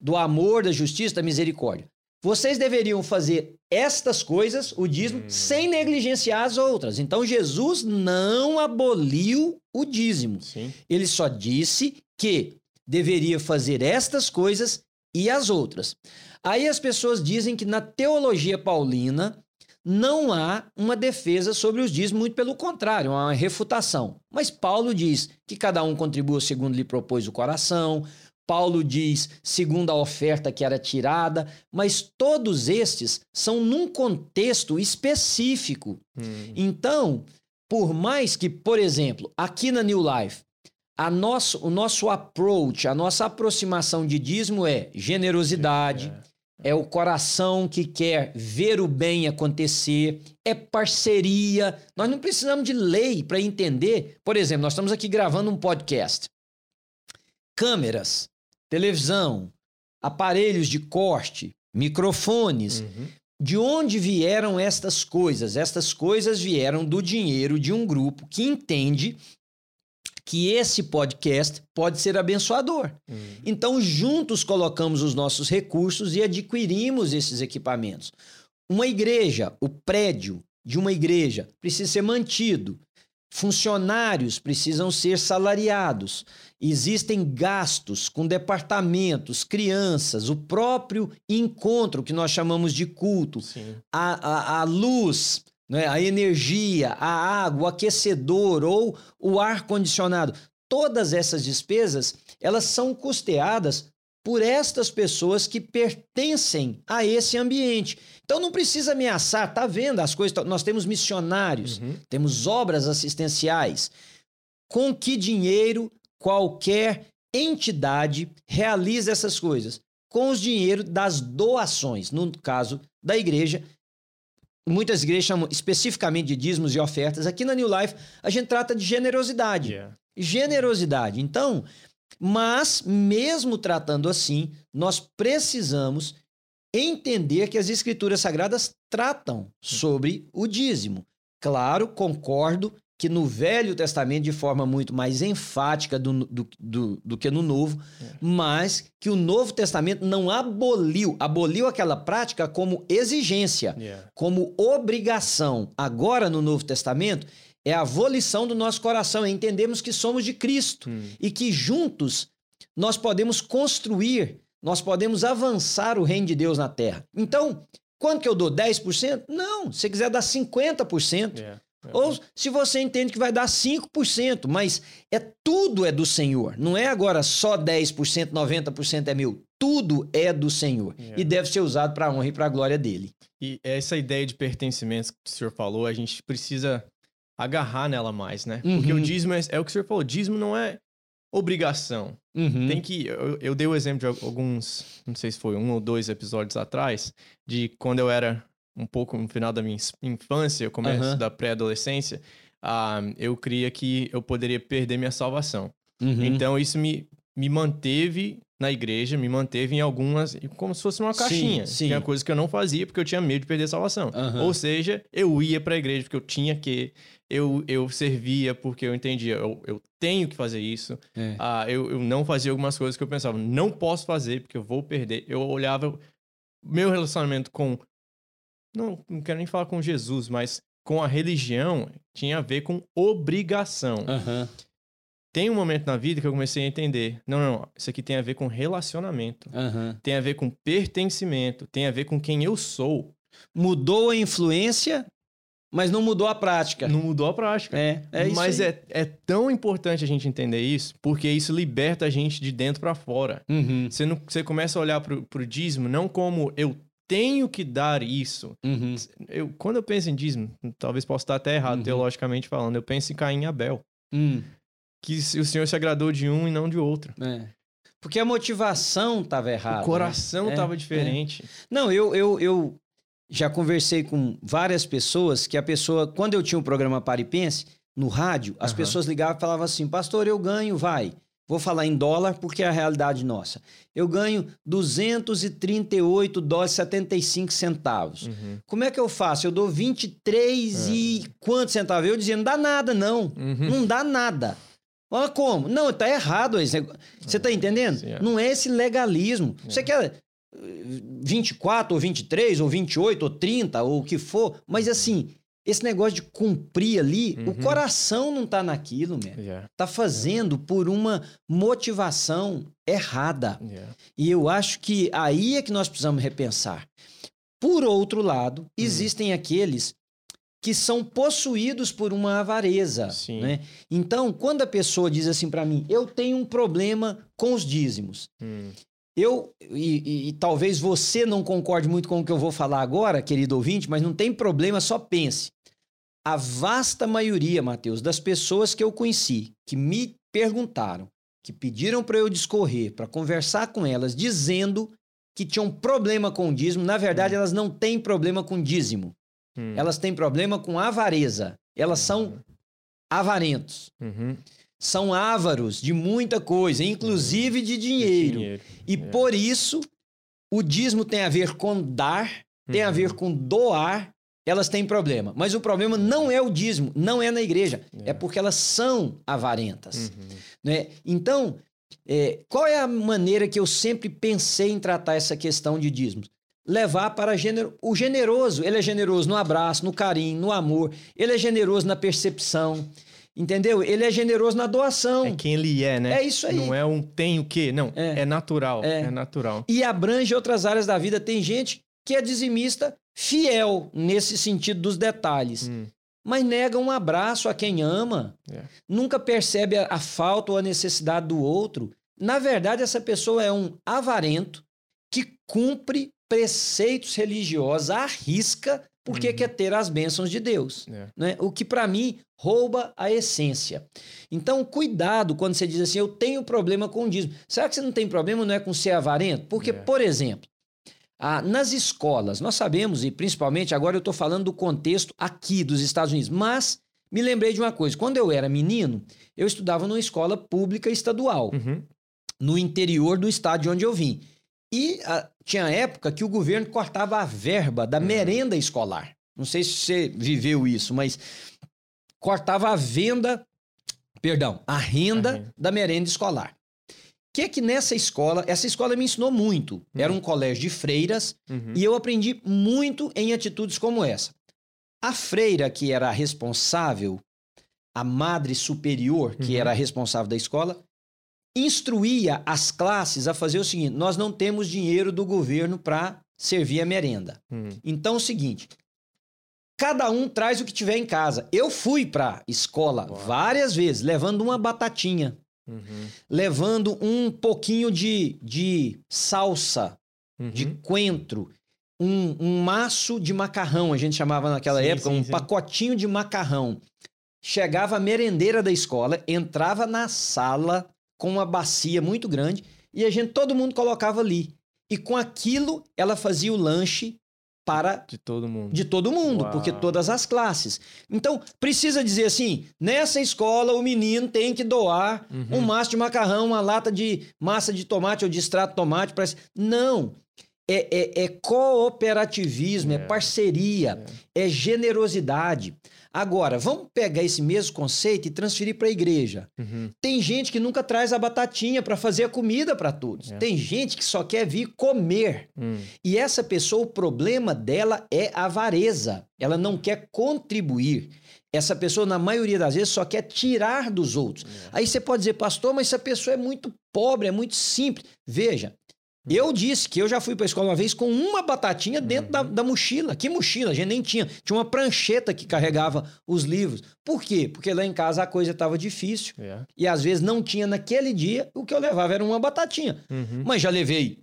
Speaker 1: do amor, da justiça, da misericórdia. Vocês deveriam fazer estas coisas, o dízimo,
Speaker 3: Hum.
Speaker 1: sem negligenciar as outras. Então Jesus não aboliu o dízimo.
Speaker 3: Sim.
Speaker 1: Ele só disse que deveria fazer estas coisas e as outras. Aí as pessoas dizem que na teologia paulina não há uma defesa sobre os dízimos, muito pelo contrário, há uma refutação. Mas Paulo diz que cada um contribua segundo lhe propôs o coração. Paulo diz segundo a oferta que era tirada, mas todos estes são num contexto específico.
Speaker 3: Hum.
Speaker 1: Então, por mais que, por exemplo, aqui na New Life, a nosso, o nosso approach, a nossa aproximação de dízimo é generosidade, é o coração que quer ver o bem acontecer, é parceria. Nós não precisamos de lei para entender. Por exemplo, nós estamos aqui gravando um podcast. Câmeras, televisão, aparelhos de corte, microfones.
Speaker 3: Uhum.
Speaker 1: De onde vieram estas coisas? Estas coisas vieram do dinheiro de um grupo que entende que esse podcast pode ser abençoador.
Speaker 3: Uhum.
Speaker 1: Então, juntos colocamos os nossos recursos e adquirimos esses equipamentos. Uma igreja, o prédio de uma igreja precisa ser mantido. Funcionários precisam ser salariados. Existem gastos com departamentos, crianças, o próprio encontro que nós chamamos de culto, a, a, a luz, né, a energia, a água, o aquecedor ou o ar-condicionado. Todas essas despesas, elas são custeadas por estas pessoas que pertencem a esse ambiente. Então não precisa ameaçar, tá vendo as coisas, nós temos missionários,
Speaker 3: Uhum.
Speaker 1: temos obras assistenciais. Com que dinheiro qualquer entidade realiza essas coisas? Com os dinheiro das doações, no caso da igreja. Muitas igrejas chamam especificamente de dízimos e ofertas. Aqui na New Life, a gente trata de generosidade.
Speaker 3: Yeah.
Speaker 1: Generosidade. Então, mas mesmo tratando assim, nós precisamos entender que as escrituras sagradas tratam sobre o dízimo. Claro, concordo que no Velho Testamento, de forma muito mais enfática do, do, do, do que no Novo, mas que o Novo Testamento não aboliu, aboliu aquela prática como exigência
Speaker 3: Yeah.
Speaker 1: como obrigação agora no Novo Testamento é a volição do nosso coração, é entendermos que somos de Cristo
Speaker 3: Hum.
Speaker 1: e que juntos nós podemos construir, nós podemos avançar o reino de Deus na terra. Então, quanto que eu dou? 10%? Não, se você quiser dar 50%.
Speaker 3: Yeah.
Speaker 1: Ou se você entende que vai dar 5%, mas é tudo é do Senhor. Não é agora só 10%, 90% é meu. Tudo é do Senhor
Speaker 3: Yeah.
Speaker 1: e deve ser usado para a honra e para a glória dele.
Speaker 3: E essa ideia de pertencimento que o senhor falou, a gente precisa agarrar nela mais, né? Porque
Speaker 1: Uhum.
Speaker 3: o dízimo é, é o que o senhor falou, dízimo não é obrigação.
Speaker 1: Uhum.
Speaker 3: Tem que. Eu, eu dei o exemplo de alguns, não sei se foi um ou dois episódios atrás, de quando eu era um pouco no final da minha infância, começo
Speaker 1: Aham.
Speaker 3: da pré-adolescência, ah, eu cria que eu poderia perder minha salvação.
Speaker 1: Uhum.
Speaker 3: Então isso me, me manteve na igreja, me manteve em algumas, como se fosse uma
Speaker 1: Sim,
Speaker 3: caixinha.
Speaker 1: sim.
Speaker 3: Tinha coisa que eu não fazia porque eu tinha medo de perder a salvação.
Speaker 1: Aham.
Speaker 3: Ou seja, eu ia pra igreja porque eu tinha que, eu, eu servia porque eu entendia, eu, eu tenho que fazer isso.
Speaker 1: É.
Speaker 3: Ah, eu, eu não fazia algumas coisas que eu pensava, não posso fazer porque eu vou perder. Eu olhava meu relacionamento com, não, não quero nem falar com Jesus, mas com a religião tinha a ver com obrigação.
Speaker 1: Aham.
Speaker 3: Tem um momento na vida que eu comecei a entender, não, não, isso aqui tem a ver com relacionamento,
Speaker 1: Aham.
Speaker 3: tem a ver com pertencimento, tem a ver com quem eu sou.
Speaker 1: Mudou a influência, mas não mudou a prática.
Speaker 3: Não mudou a prática.
Speaker 1: É, é isso
Speaker 3: Mas é, é tão importante a gente entender isso, porque isso liberta a gente de dentro pra fora.
Speaker 1: Uhum,
Speaker 3: Você, não, você começa a olhar pro, pro dízimo não como eu tenho que dar isso.
Speaker 1: uhum.
Speaker 3: Eu, quando eu penso em dízimo, talvez possa estar até errado
Speaker 1: Uhum.
Speaker 3: teologicamente falando, eu penso em Caim e Abel.
Speaker 1: Hum,
Speaker 3: Que o Senhor se agradou de um e não de outro.
Speaker 1: é. Porque a motivação estava errada.
Speaker 3: o coração
Speaker 1: né? É,
Speaker 3: tava
Speaker 1: é.
Speaker 3: diferente.
Speaker 1: Não, eu, eu, eu já conversei com várias pessoas que a pessoa, quando eu tinha um programa Paripense, no rádio, as pessoas ligavam e falavam assim: Pastor, eu ganho, vai. Vou falar em dólar porque é a realidade nossa. Eu ganho 238 dólares e 75 centavos.
Speaker 3: Uhum.
Speaker 1: Como é que eu faço? Eu dou 23 e quantos centavos? Eu dizia, não dá nada, não.
Speaker 3: Uhum.
Speaker 1: Não dá nada. Olha como? Não, tá errado esse negócio. Você tá entendendo?
Speaker 3: Sim, é.
Speaker 1: Não é esse legalismo. Você quer eh, 24 ou 23 ou 28 ou 30 ou o que for, mas assim, esse negócio de cumprir ali, o
Speaker 3: Uhum.
Speaker 1: coração não tá naquilo, meu.
Speaker 3: Yeah,
Speaker 1: Tá fazendo por uma motivação errada.
Speaker 3: yeah.
Speaker 1: E eu acho que aí é que nós precisamos repensar. Por outro lado, existem aqueles que são possuídos por uma avareza.
Speaker 3: Sim.
Speaker 1: Né? Então, quando a pessoa diz assim para mim, eu tenho um problema com os dízimos.
Speaker 3: Hum.
Speaker 1: Eu, e, e- e talvez você não concorde muito com o que eu vou falar agora, querido ouvinte, mas não tem problema, só pense. A vasta maioria, Mateus, das pessoas que eu conheci, que me perguntaram, que pediram para eu discorrer, para conversar com elas, dizendo que tinham problema com o dízimo, na verdade, elas não têm problema com dízimo.
Speaker 3: Hum.
Speaker 1: Elas têm problema com avareza. Elas são avarentos.
Speaker 3: Uhum.
Speaker 1: São ávaros de muita coisa, inclusive de dinheiro.
Speaker 3: Dinheiro.
Speaker 1: E
Speaker 3: É.
Speaker 1: por isso, o dízimo tem a ver com dar, tem a
Speaker 3: Uhum.
Speaker 1: ver com doar, elas têm problema. Mas o problema não é o dízimo, não é na igreja, é,
Speaker 3: É.
Speaker 1: porque elas são avarentas.
Speaker 3: Uhum.
Speaker 1: Né? Então, é, qual é a maneira que eu sempre pensei em tratar essa questão de dízimos? Levar para gênero, o generoso. Ele é generoso no abraço, no carinho, no amor. Ele é generoso na percepção. Entendeu? Ele é generoso na doação.
Speaker 3: É quem ele é, né?
Speaker 1: É isso aí.
Speaker 3: Não é um tem o quê? Não,
Speaker 1: É.
Speaker 3: é, natural.
Speaker 1: É.
Speaker 3: É. natural.
Speaker 1: e abrange outras áreas da vida. Tem gente que é dizimista fiel nesse sentido dos detalhes,
Speaker 3: Hum.
Speaker 1: mas nega um abraço a quem ama,
Speaker 3: É.
Speaker 1: nunca percebe a, a falta ou a necessidade do outro. Na verdade, essa pessoa é um avarento que cumpre preceitos religiosos à risca porque
Speaker 3: Uhum.
Speaker 1: quer ter as bênçãos de Deus.
Speaker 3: É.
Speaker 1: Né? O que para mim rouba a essência. Então, cuidado quando você diz assim: eu tenho problema com o dízimo. Será que você não tem problema não é com ser avarento? Porque,
Speaker 3: É.
Speaker 1: por exemplo, ah, nas escolas, nós sabemos, e principalmente agora eu estou falando do contexto aqui dos Estados Unidos, mas me lembrei de uma coisa: quando eu era menino, eu estudava numa escola pública estadual,
Speaker 3: Uhum.
Speaker 1: no interior do estado de onde eu vim. E ah, tinha época que o governo cortava a verba da
Speaker 3: Uhum.
Speaker 1: merenda escolar. Não sei se você viveu isso, mas cortava a venda, perdão, a renda
Speaker 3: A renda.
Speaker 1: da merenda escolar. O que que nessa escola, essa escola me ensinou muito. Era um colégio de freiras
Speaker 3: Uhum.
Speaker 1: e eu aprendi muito em atitudes como essa. A freira que era a responsável, a madre superior que
Speaker 3: Uhum.
Speaker 1: era a responsável da escola, instruía as classes a fazer o seguinte: nós não temos dinheiro do governo para servir a merenda.
Speaker 3: Hum.
Speaker 1: Então é o seguinte: cada um traz o que tiver em casa. Eu fui para escola
Speaker 3: Uau.
Speaker 1: várias vezes, levando uma batatinha,
Speaker 3: Uhum.
Speaker 1: levando um pouquinho de, de salsa, de
Speaker 3: Uhum.
Speaker 1: coentro, um, um maço de macarrão, a gente chamava naquela
Speaker 3: Sim,
Speaker 1: época,
Speaker 3: sim,
Speaker 1: um
Speaker 3: sim.
Speaker 1: pacotinho de macarrão. Chegava a merendeira da escola, entrava na sala com uma bacia muito grande e a gente, todo mundo colocava ali. E com aquilo, ela fazia o lanche para
Speaker 3: De todo mundo.
Speaker 1: de todo mundo,
Speaker 3: Uau.
Speaker 1: porque todas as classes. Então, precisa dizer assim: nessa escola o menino tem que doar
Speaker 3: Uhum.
Speaker 1: um maço de macarrão, uma lata de massa de tomate ou de extrato de tomate. Pra... Não. É, é- é cooperativismo, é,
Speaker 3: É.
Speaker 1: parceria, é generosidade. Agora, vamos pegar esse mesmo conceito e transferir para a igreja.
Speaker 3: Uhum.
Speaker 1: Tem gente que nunca traz a batatinha para fazer a comida para todos.
Speaker 3: É.
Speaker 1: Tem gente que só quer vir comer.
Speaker 3: Hum.
Speaker 1: E essa pessoa, o problema dela é a avareza. Ela não quer contribuir. Essa pessoa, na maioria das vezes, só quer tirar dos outros. Aí você pode dizer, pastor, mas essa pessoa é muito pobre, é muito simples. Veja, eu disse que eu já fui para a escola uma vez com uma batatinha dentro da, da mochila. Que mochila? A gente nem tinha. Tinha uma prancheta que carregava os livros. Por quê? Porque lá em casa a coisa estava difícil.
Speaker 3: Yeah.
Speaker 1: E às vezes não tinha naquele dia. O que eu levava era uma batatinha.
Speaker 3: Uhum.
Speaker 1: Mas já levei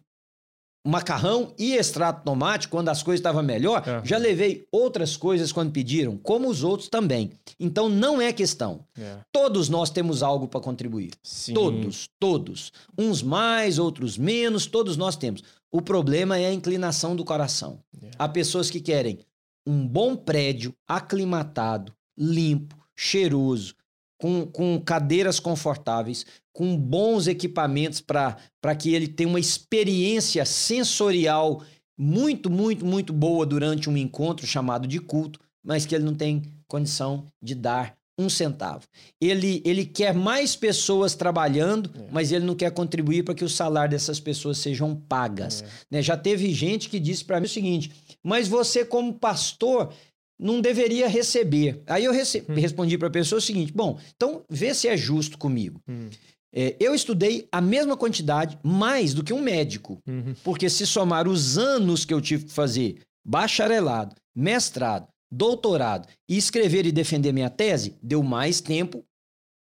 Speaker 1: macarrão e extrato de tomate quando as coisas estavam melhor.
Speaker 3: Aham.
Speaker 1: Já levei outras coisas quando pediram, como os outros também. Então não é questão.
Speaker 3: É.
Speaker 1: Todos nós temos algo para contribuir.
Speaker 3: Sim.
Speaker 1: Todos, todos. Uns mais, outros menos, todos nós temos. O problema é a inclinação do coração.
Speaker 3: Yeah.
Speaker 1: Há pessoas que querem um bom prédio, aclimatado, limpo, cheiroso, com, com cadeiras confortáveis, com bons equipamentos para que ele tenha uma experiência sensorial muito, muito, muito boa durante um encontro chamado de culto, mas que ele não tem condição de dar um centavo. Ele, ele quer mais pessoas trabalhando,
Speaker 3: É.
Speaker 1: mas ele não quer contribuir para que o salário dessas pessoas sejam pagas.
Speaker 3: É.
Speaker 1: né? Já teve gente que disse para mim o seguinte: mas você, como pastor, não deveria receber. Aí eu rece-
Speaker 3: Hum.
Speaker 1: respondi para a pessoa o seguinte: bom, então vê se é justo comigo.
Speaker 3: Hum.
Speaker 1: É, eu estudei a mesma quantidade, mais do que um médico.
Speaker 3: Uhum.
Speaker 1: Porque se somar os anos que eu tive que fazer, bacharelado, mestrado, doutorado, e escrever e defender minha tese, deu mais tempo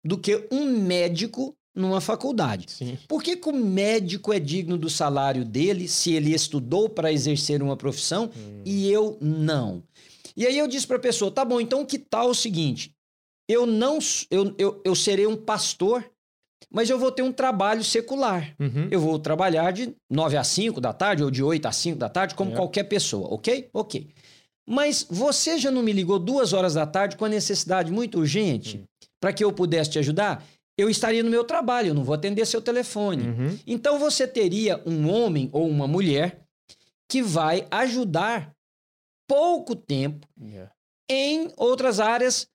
Speaker 1: do que um médico numa faculdade.
Speaker 3: Sim.
Speaker 1: Por que, que o médico é digno do salário dele se ele estudou para exercer uma profissão
Speaker 3: Hum.
Speaker 1: e eu não? E aí eu disse para a pessoa: tá bom, então que tal o seguinte? Eu não, eu, eu, eu serei um pastor, mas eu vou ter um trabalho secular.
Speaker 3: Uhum.
Speaker 1: Eu vou trabalhar de 9 às 5 da tarde ou de 8 às 5 da tarde, como
Speaker 3: É.
Speaker 1: qualquer pessoa, ok? Ok. Mas você já não me ligou duas horas da tarde com a necessidade muito urgente
Speaker 3: Hum.
Speaker 1: para que eu pudesse te ajudar? Eu estaria no meu trabalho, eu não vou atender seu telefone.
Speaker 3: Uhum.
Speaker 1: Então você teria um homem ou uma mulher que vai ajudar pouco tempo
Speaker 3: Yeah.
Speaker 1: em outras áreas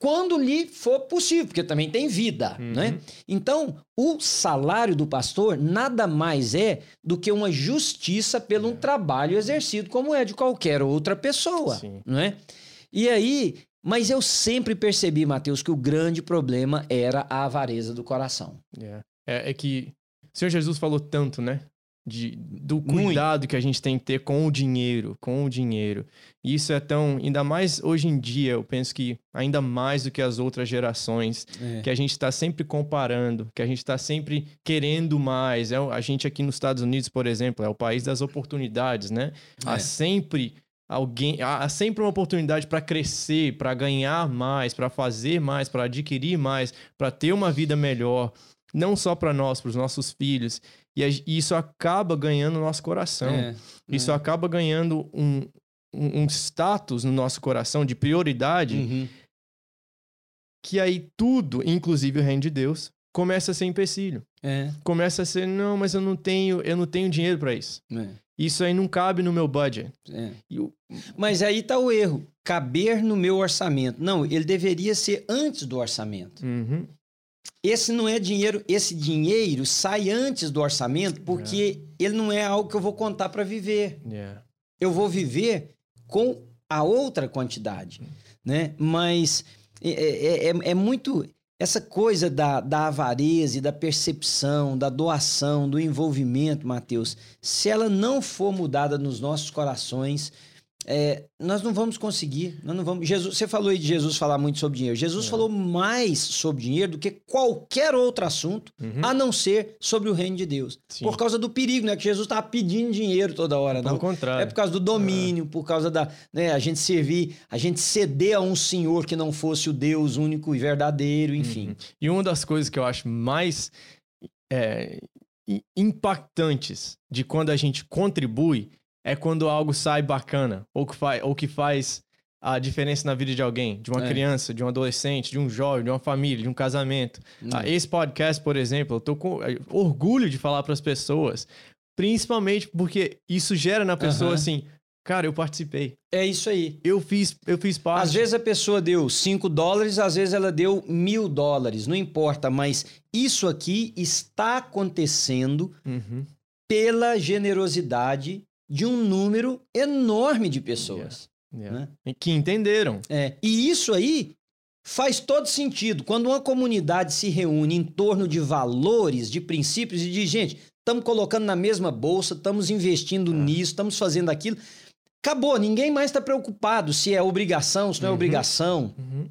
Speaker 1: quando lhe for possível, porque também tem vida,
Speaker 3: Uhum.
Speaker 1: né? Então, o salário do pastor nada mais é do que uma justiça pelo um
Speaker 3: É.
Speaker 1: trabalho exercido como é de qualquer outra pessoa,
Speaker 3: Sim.
Speaker 1: não é? E aí, mas eu sempre percebi, Mateus, que o grande problema era a avareza do coração.
Speaker 3: Yeah. É, é que o Senhor Jesus falou tanto, né? De, do
Speaker 1: Muito.
Speaker 3: cuidado que a gente tem que ter com o dinheiro, com o dinheiro. E isso é tão, ainda mais hoje em dia, eu penso que ainda mais do que as outras gerações, que a gente está sempre comparando, que a gente está sempre querendo mais. É, a gente aqui nos Estados Unidos, por exemplo, é o país das oportunidades, né?
Speaker 1: É.
Speaker 3: Há sempre alguém, há há sempre uma oportunidade para crescer, para ganhar mais, para fazer mais, para adquirir mais, para ter uma vida melhor, não só para nós, para os nossos filhos. E e isso acaba ganhando o nosso coração.
Speaker 1: É,
Speaker 3: Isso
Speaker 1: é.
Speaker 3: acaba ganhando um, um, um status no nosso coração de prioridade
Speaker 1: Uhum.
Speaker 3: que aí tudo, inclusive o reino de Deus, começa a ser empecilho.
Speaker 1: É,
Speaker 3: Começa a ser, não, mas eu não tenho, eu não tenho dinheiro para isso.
Speaker 1: é,
Speaker 3: Isso aí não cabe no meu budget.
Speaker 1: é.
Speaker 3: E o-
Speaker 1: Mas aí está o erro. Caber no meu orçamento. Não, ele deveria ser antes do orçamento.
Speaker 3: Uhum.
Speaker 1: Esse não é dinheiro, esse dinheiro sai antes do orçamento porque ele não é algo que eu vou contar para viver.
Speaker 3: Yeah.
Speaker 1: Eu vou viver com a outra quantidade, né? Mas é, é- é- é muito essa coisa da, da avareza e da percepção, da doação, do envolvimento, Mateus. Se ela não for mudada nos nossos corações, é, nós não vamos conseguir. Nós não vamos. Jesus, você falou aí de Jesus falar muito sobre dinheiro. Jesus
Speaker 3: É.
Speaker 1: falou mais sobre dinheiro do que qualquer outro assunto,
Speaker 3: Uhum.
Speaker 1: a não ser sobre o reino de Deus.
Speaker 3: Sim.
Speaker 1: Por causa do perigo, né? Que Jesus estava pedindo dinheiro toda hora.
Speaker 3: Pelo
Speaker 1: Não.
Speaker 3: contrário.
Speaker 1: É por causa do domínio, por causa da. Né, a gente servir, a gente ceder a um senhor que não fosse o Deus único e verdadeiro, enfim.
Speaker 3: Uhum. E uma das coisas que eu acho mais é, impactantes de quando a gente contribui é quando algo sai bacana, ou que, faz, ou que faz a diferença na vida de alguém, de uma
Speaker 1: É.
Speaker 3: criança, de um adolescente, de um jovem, de uma família, de um casamento.
Speaker 1: Hum.
Speaker 3: Ah, esse podcast, por exemplo, eu tô com eh, orgulho de falar para as pessoas, principalmente porque isso gera na pessoa
Speaker 1: Aham.
Speaker 3: assim, cara, eu participei,
Speaker 1: É isso aí.
Speaker 3: eu fiz, eu fiz parte.
Speaker 1: Às vezes a pessoa deu 5 dólares, às vezes ela deu mil dólares, não importa, mas isso aqui está acontecendo
Speaker 3: Uhum.
Speaker 1: pela generosidade de um número enorme de pessoas.
Speaker 3: Yeah.
Speaker 1: Né?
Speaker 3: E Que entenderam.
Speaker 1: É, e isso aí faz todo sentido. Quando uma comunidade se reúne em torno de valores, de princípios e de gente, estamos colocando na mesma bolsa, estamos investindo nisso, estamos fazendo aquilo. Acabou, ninguém mais está preocupado se é obrigação, se não é
Speaker 3: Uhum.
Speaker 1: obrigação.
Speaker 3: Uhum.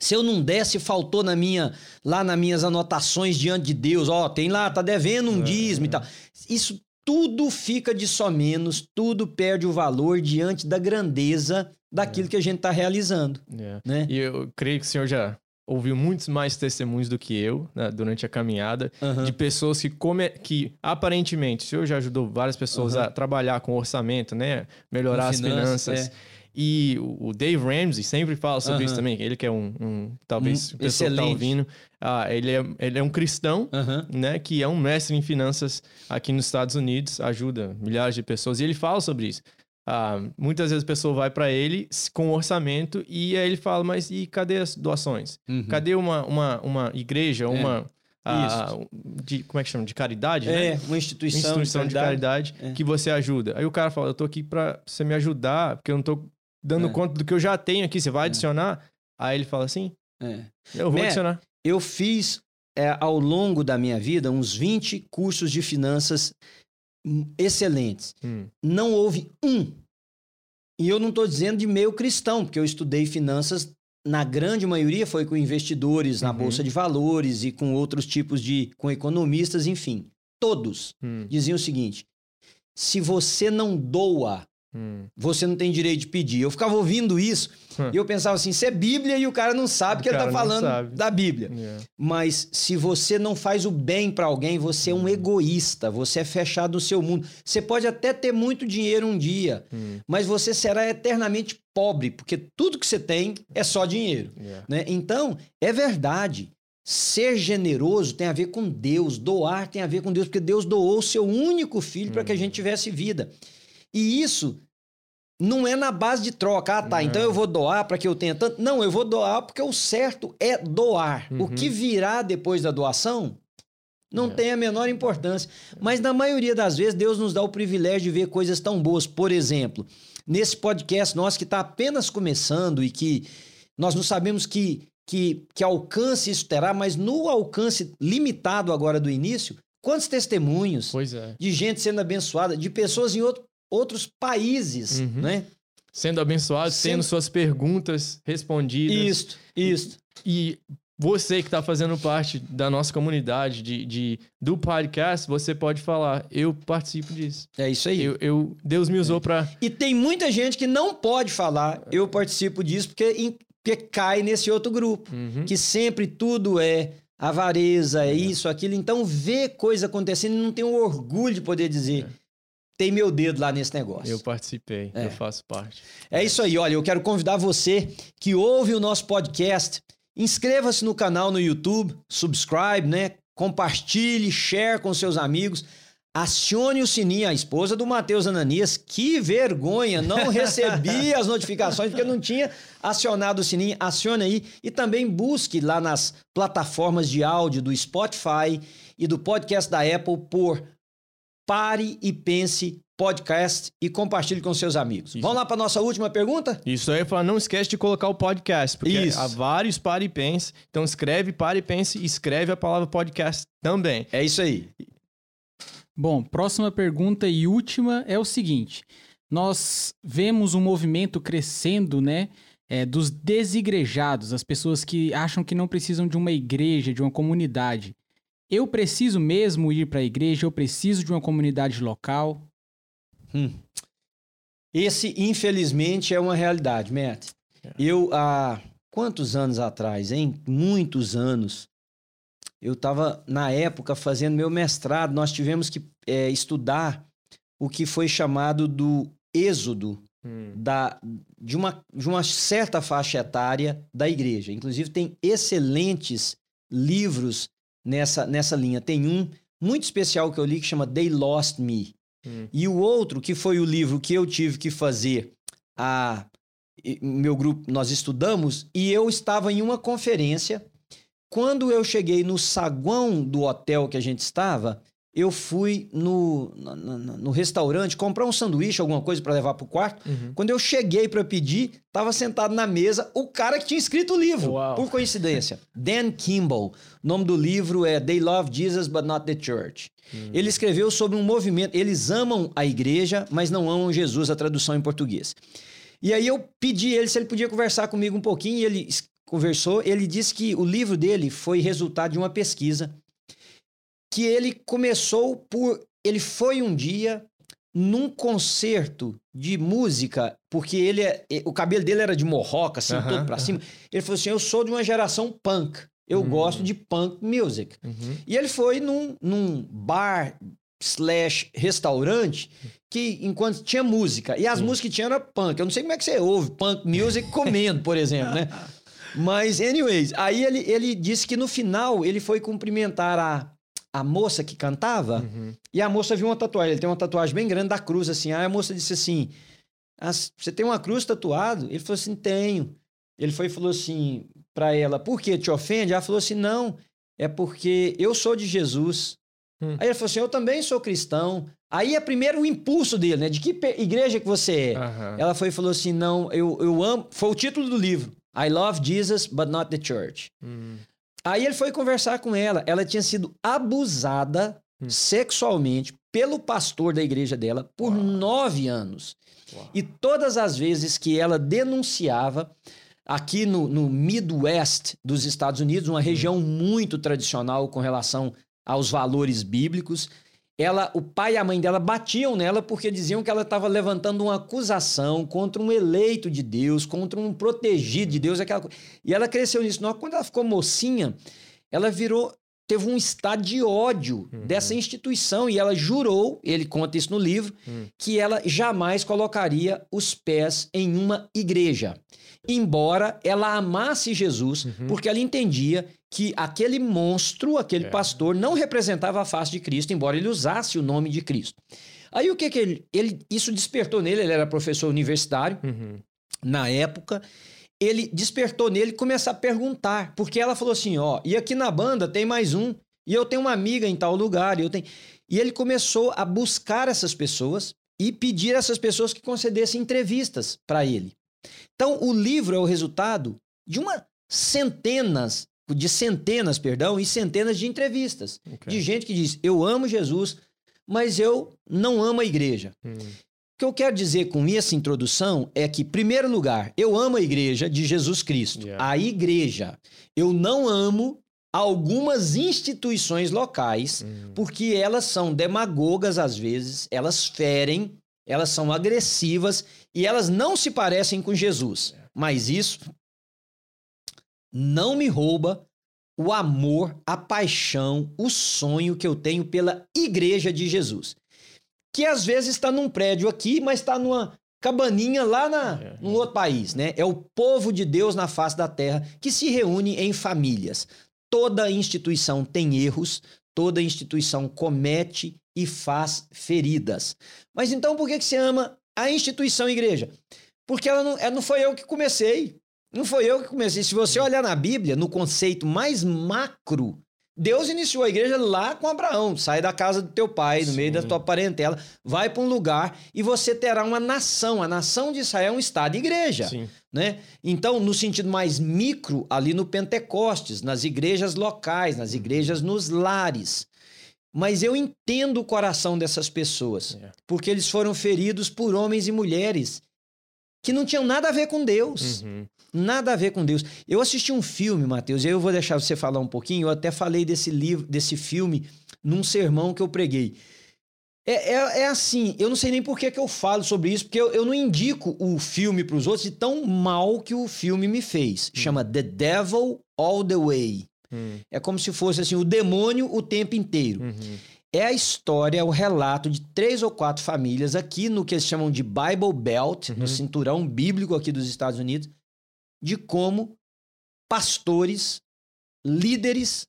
Speaker 1: Se eu não der, se faltou na minha, lá nas minhas anotações diante de Deus, ó, tem lá, tá devendo um
Speaker 3: É,
Speaker 1: dízimo
Speaker 3: é.
Speaker 1: e tal. Isso tudo fica de só menos, tudo perde o valor diante da grandeza daquilo que a gente está realizando.
Speaker 3: É.
Speaker 1: Né?
Speaker 3: E eu creio que o senhor já ouviu muitos mais testemunhos do que eu né, durante a caminhada
Speaker 1: Aham.
Speaker 3: de pessoas que, come, que aparentemente, o senhor já ajudou várias pessoas
Speaker 1: Aham.
Speaker 3: a trabalhar com orçamento, né? Melhorar
Speaker 1: Com
Speaker 3: as
Speaker 1: finanças,
Speaker 3: finanças.
Speaker 1: é.
Speaker 3: E o Dave Ramsey sempre fala sobre isso também. Ele que é um, um- talvez
Speaker 1: Um
Speaker 3: o pessoal que tá ouvindo, ah, ele, é, ele é um cristão, né? Que é um mestre em finanças aqui nos Estados Unidos, ajuda milhares de pessoas. E ele fala sobre isso. Ah, muitas vezes a pessoa vai para ele com orçamento e aí ele fala, mas e cadê as doações?
Speaker 1: Uhum.
Speaker 3: Cadê uma, uma, uma igreja, uma... ah, de, como é que chama? De caridade, né?
Speaker 1: É, uma instituição,
Speaker 3: instituição de caridade,
Speaker 1: É.
Speaker 3: que você ajuda. Aí o cara fala, eu tô aqui pra você me ajudar, porque eu não tô dando
Speaker 1: É.
Speaker 3: conta do que eu já tenho aqui, você vai adicionar? Aí ele fala assim,
Speaker 1: É.
Speaker 3: eu vou
Speaker 1: Né?
Speaker 3: adicionar.
Speaker 1: Eu fiz, é, ao longo da minha vida, uns 20 cursos de finanças excelentes.
Speaker 3: Hum,
Speaker 1: Não houve um. E eu não estou dizendo de meio cristão, porque eu estudei finanças, na grande maioria foi com investidores na
Speaker 3: Uhum.
Speaker 1: Bolsa de Valores e com outros tipos de. com economistas, enfim. Todos
Speaker 3: hum,
Speaker 1: diziam o seguinte: se você não doa,
Speaker 3: hum.
Speaker 1: você não tem direito de pedir. Eu ficava ouvindo isso
Speaker 3: Hum.
Speaker 1: e eu pensava assim: isso é Bíblia e o cara não sabe
Speaker 3: O
Speaker 1: que ele está falando
Speaker 3: sabe.
Speaker 1: da Bíblia.
Speaker 3: Yeah.
Speaker 1: Mas se você não faz o bem para alguém, você é um egoísta, você é fechado no seu mundo. Você pode até ter muito dinheiro um dia,
Speaker 3: Hum,
Speaker 1: mas você será eternamente pobre, porque tudo que você tem é só dinheiro.
Speaker 3: yeah.
Speaker 1: Né? Então, é verdade. Ser generoso tem a ver com Deus, doar tem a ver com Deus, porque Deus doou o seu único filho para que a
Speaker 3: Uhum.
Speaker 1: gente tivesse vida. E isso não é na base de troca. Ah, tá, então eu vou doar para que eu tenha tanto. Não, eu vou doar porque o certo é doar. O
Speaker 3: Uhum.
Speaker 1: que virá depois da doação não
Speaker 3: É.
Speaker 1: tem a menor importância. Mas na maioria das vezes, Deus nos dá o privilégio de ver coisas tão boas. Por exemplo, nesse podcast nosso que está apenas começando e que nós não sabemos que, que, que alcance isso terá, mas no alcance limitado agora do início, quantos testemunhos
Speaker 3: Pois é.
Speaker 1: de gente sendo abençoada, de pessoas em outro, outros países,
Speaker 3: Uhum.
Speaker 1: né?
Speaker 3: Sendo abençoado,
Speaker 1: Sendo-
Speaker 3: tendo suas perguntas respondidas.
Speaker 1: Isto, isto.
Speaker 3: E você que está fazendo parte da nossa comunidade de, de- do podcast, você pode falar, eu participo disso.
Speaker 1: É isso aí.
Speaker 3: Eu, eu- Deus me usou para
Speaker 1: E tem muita gente que não pode falar, eu participo disso, porque, porque cai nesse outro grupo.
Speaker 3: Uhum.
Speaker 1: Que sempre tudo é avareza, é isso, aquilo. Então, vê coisa acontecendo e não tem o orgulho de poder dizer, tem meu dedo lá nesse negócio.
Speaker 3: Eu participei,
Speaker 1: É.
Speaker 3: eu faço parte.
Speaker 1: É isso aí, olha, eu quero convidar você que ouve o nosso podcast, inscreva-se no canal no YouTube, subscribe, né? Compartilhe, share com seus amigos. Acione o sininho, a esposa do Matheus Ananias. Que vergonha, não [laughs] recebi as notificações porque não tinha acionado o sininho. Acione aí e também busque lá nas plataformas de áudio do Spotify e do podcast da Apple por Pare e Pense Podcast e compartilhe com seus amigos.
Speaker 3: Isso.
Speaker 1: Vamos lá para nossa última pergunta?
Speaker 3: Isso aí, falar, não esquece de colocar o podcast, porque
Speaker 1: Isso.
Speaker 3: há vários para e pense. Então escreve para e pense e escreve a palavra podcast também.
Speaker 1: É isso aí.
Speaker 2: Bom, próxima pergunta e última é o seguinte: nós vemos um movimento crescendo, né? é, dos desigrejados, as pessoas que acham que não precisam de uma igreja, de uma comunidade. Eu preciso mesmo ir para a igreja? Eu preciso de uma comunidade local?
Speaker 1: Esse, infelizmente, é uma realidade, Matt. Eu, há quantos anos atrás, hein? Muitos anos. Eu estava, na época, fazendo meu mestrado. Nós tivemos que é, estudar o que foi chamado do êxodo
Speaker 3: Hum,
Speaker 1: da, de, uma, de uma certa faixa etária da igreja. Inclusive, tem excelentes livros nessa, nessa linha. Tem um muito especial que eu li que chama They Lost Me.
Speaker 3: hum,
Speaker 1: E o outro, que foi o livro que eu tive que fazer, a meu grupo, nós estudamos, e eu estava em uma conferência. Quando eu cheguei no saguão do hotel que a gente estava, eu fui no, na- no restaurante comprar um sanduíche, alguma coisa para levar para o quarto.
Speaker 3: uhum.
Speaker 1: Quando eu cheguei para pedir, estava sentado na mesa o cara que tinha escrito o livro,
Speaker 3: Uau.
Speaker 1: por coincidência. [laughs] Dan Kimball. O nome do livro é They Love Jesus But Not the Church.
Speaker 3: Hum.
Speaker 1: Ele escreveu sobre um movimento. Eles amam a igreja, mas não amam Jesus, a tradução em português. E aí eu pedi ele se ele podia conversar comigo um pouquinho, e ele conversou. Ele disse que o livro dele foi resultado de uma pesquisa que ele começou por ele foi um dia num concerto de música, porque ele é, o cabelo dele era de morroca, assim, todo pra cima. Ele falou assim: Eu sou de uma geração punk. Eu
Speaker 3: Hum.
Speaker 1: gosto de punk music.
Speaker 3: Uhum.
Speaker 1: E ele foi num, num bar slash restaurante que enquanto tinha música. E as
Speaker 3: Sim.
Speaker 1: músicas que tinha era punk. Eu não sei como é que você ouve punk music [laughs] comendo, por exemplo, né? [laughs] Mas, anyways, aí ele, ele disse que no final ele foi cumprimentar a, a moça que cantava
Speaker 3: Uhum.
Speaker 1: e a moça viu uma tatuagem. Ele tem uma tatuagem bem grande da cruz, assim. Aí a moça disse assim: "Ah, Você tem uma cruz tatuado? Ele falou assim: Tenho. Ele foi e falou assim pra ela: Por que te ofende? Ela falou assim: Não, é porque eu sou de Jesus.
Speaker 3: Hum.
Speaker 1: Aí ele falou assim: Eu também sou cristão. Aí é primeiro o impulso dele, né? De que igreja que você é?
Speaker 3: Aham.
Speaker 1: Ela foi e falou assim: Não, eu, eu amo. Foi o título do livro: I love Jesus, but not the church.
Speaker 3: Hum.
Speaker 1: Aí ele foi conversar com ela. Ela tinha sido abusada
Speaker 3: Hum.
Speaker 1: sexualmente pelo pastor da igreja dela por
Speaker 3: Uau.
Speaker 1: nove anos.
Speaker 3: Uau.
Speaker 1: E todas as vezes que ela denunciava, aqui no, no Midwest dos Estados Unidos, uma região muito tradicional com relação aos valores bíblicos, ela, o pai e a mãe dela batiam nela porque diziam que ela estava levantando uma acusação contra um eleito de Deus, contra um protegido de Deus, aquela coisa. E ela cresceu nisso. Não, quando ela ficou mocinha, ela virou teve um estado de ódio
Speaker 3: Uhum.
Speaker 1: dessa instituição e ela jurou, ele conta isso no livro,
Speaker 3: Hum.
Speaker 1: que ela jamais colocaria os pés em uma igreja. Embora ela amasse Jesus,
Speaker 3: Uhum.
Speaker 1: porque ela entendia que aquele monstro, aquele
Speaker 3: É.
Speaker 1: pastor, não representava a face de Cristo, embora ele usasse o nome de Cristo. Aí o que que ele, ele isso despertou nele, ele era professor universitário,
Speaker 3: Uhum.
Speaker 1: na época, ele despertou nele começar a perguntar, porque ela falou assim, ó, e aqui na banda tem mais um, e eu tenho uma amiga em tal lugar, e eu tenho... E ele começou a buscar essas pessoas e pedir a essas pessoas que concedessem entrevistas para ele. Então, o livro é o resultado de uma centenas, de centenas, perdão, e centenas de entrevistas
Speaker 3: Ok.
Speaker 1: de gente que diz: "Eu amo Jesus, mas eu não amo a igreja".
Speaker 3: Hum.
Speaker 1: O que eu quero dizer com essa introdução é que, em primeiro lugar, eu amo a igreja de Jesus Cristo.
Speaker 3: Yeah.
Speaker 1: A igreja. Eu não amo algumas instituições locais,
Speaker 3: Hum.
Speaker 1: porque elas são demagogas às vezes, elas ferem, elas são agressivas e elas não se parecem com Jesus. Mas isso não me rouba o amor, a paixão, o sonho que eu tenho pela igreja de Jesus. Que às vezes está num prédio aqui, mas está numa cabaninha lá na,
Speaker 3: É.
Speaker 1: num outro país, né? É o povo de Deus na face da terra que se reúne em famílias. Toda instituição tem erros, toda instituição comete e faz feridas. Mas então por que, que você ama a instituição igreja? Porque ela não, é, não foi eu que comecei. Não foi eu que comecei. Se você olhar na Bíblia, no conceito mais macro, Deus iniciou a igreja lá com Abraão. Sai da casa do teu pai, no meio da
Speaker 3: Sim.
Speaker 1: tua parentela, vai para um lugar e você terá uma nação. A nação de Israel é um estado de igreja
Speaker 3: Sim.
Speaker 1: né? Então, no sentido mais micro, ali no Pentecostes, nas igrejas locais, nas igrejas nos lares. Mas eu entendo o coração dessas pessoas,
Speaker 3: Yeah.
Speaker 1: porque eles foram feridos por homens e mulheres que não tinham nada a ver com Deus.
Speaker 3: Uhum.
Speaker 1: Nada a ver com Deus. Eu assisti um filme, Mateus, e aí eu vou deixar você falar um pouquinho. Eu até falei desse livro, desse filme, num sermão que eu preguei. É, é, é assim, eu não sei nem por que, que eu falo sobre isso, porque eu, eu não indico o filme para os outros de tão mal que o filme me fez. Chama The Devil All the Way.
Speaker 3: Hum.
Speaker 1: É como se fosse assim, o demônio o tempo inteiro.
Speaker 3: Uhum.
Speaker 1: É a história, o relato de três ou quatro famílias aqui no que eles chamam de Bible Belt, no
Speaker 3: Uhum.
Speaker 1: cinturão bíblico aqui dos Estados Unidos, de como pastores, líderes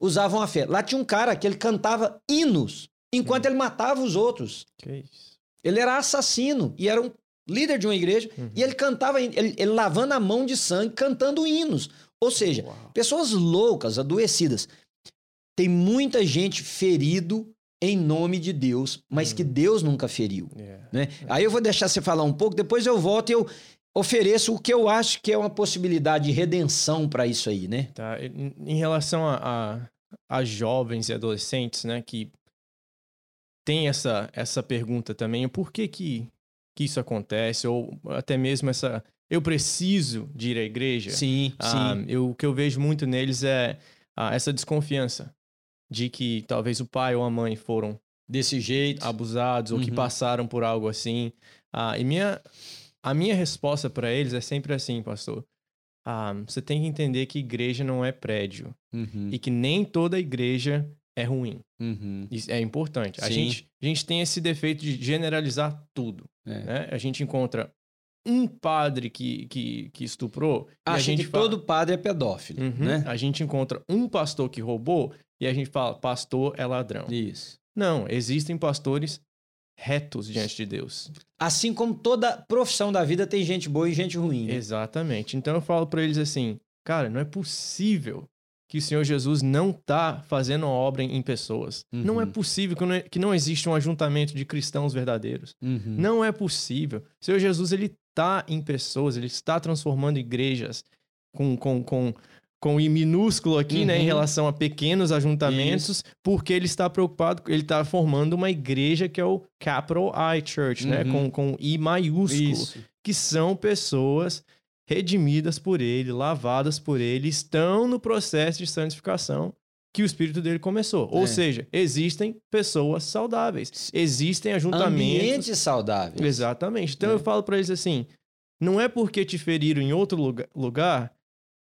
Speaker 1: usavam a fé. Lá tinha um cara que ele cantava hinos enquanto ele matava os outros. Ele era assassino e era um líder de uma igreja
Speaker 3: Uhum.
Speaker 1: e ele cantava, ele, ele lavando a mão de sangue, cantando hinos. Ou seja,
Speaker 3: Uau.
Speaker 1: pessoas loucas, adoecidas. Tem muita gente ferido em nome de Deus, mas
Speaker 3: Hum.
Speaker 1: que Deus nunca feriu.
Speaker 3: Yeah.
Speaker 1: Né? Aí eu vou deixar você falar um pouco, depois eu volto e eu ofereço o que eu acho que é uma possibilidade de redenção para isso aí, né?
Speaker 3: Tá. Em, relação a, a, a jovens e adolescentes, né, que tem essa, essa pergunta também, o porquê que, que isso acontece, ou até mesmo essa, eu preciso de ir à igreja?
Speaker 1: Sim,
Speaker 3: Ah,
Speaker 1: sim.
Speaker 3: eu, o que eu vejo muito neles é ah, essa desconfiança de que talvez o pai ou a mãe foram
Speaker 1: Desse jeito.
Speaker 3: abusados ou que
Speaker 1: Uhum.
Speaker 3: passaram por algo assim. Ah, e minha, a minha resposta para eles é sempre assim, pastor. Ah, você tem que entender que igreja não é prédio
Speaker 1: Uhum,
Speaker 3: e que nem toda igreja é ruim.
Speaker 1: uhum,
Speaker 3: Isso é importante. A gente, a gente tem esse defeito de generalizar tudo.
Speaker 1: é.
Speaker 3: né? A gente encontra um padre que, que, que estuprou. e a
Speaker 1: Acha
Speaker 3: gente
Speaker 1: que
Speaker 3: fala-
Speaker 1: todo padre é pedófilo,
Speaker 3: Uhum.
Speaker 1: né?
Speaker 3: A gente encontra um pastor que roubou e a gente fala, pastor é ladrão.
Speaker 1: Isso.
Speaker 3: Não, existem pastores retos diante de Deus.
Speaker 1: Assim como toda profissão da vida tem gente boa e gente ruim. né?
Speaker 3: Exatamente. Então eu falo pra eles assim, cara, não é possível que o Senhor Jesus não tá fazendo uma obra em pessoas.
Speaker 1: Uhum.
Speaker 3: Não é possível que não, que não existe um ajuntamento de cristãos verdadeiros.
Speaker 1: Uhum.
Speaker 3: Não é possível. O Senhor Jesus, ele tá em pessoas, ele está transformando igrejas com, com, com, com I minúsculo aqui, né, em
Speaker 1: Uhum.
Speaker 3: relação a pequenos ajuntamentos, porque ele está preocupado, ele está formando uma igreja que é o Capital I Church, né,
Speaker 1: Uhum.
Speaker 3: com, com I maiúsculo,
Speaker 1: Isso.
Speaker 3: que são pessoas redimidas por ele, lavadas por ele, estão no processo de santificação que o espírito dele começou. Ou
Speaker 1: É.
Speaker 3: seja, existem pessoas saudáveis, existem ajuntamentos
Speaker 1: Ambientes saudáveis.
Speaker 3: Exatamente. Então
Speaker 1: É.
Speaker 3: eu falo pra eles assim: não é porque te feriram em outro lugar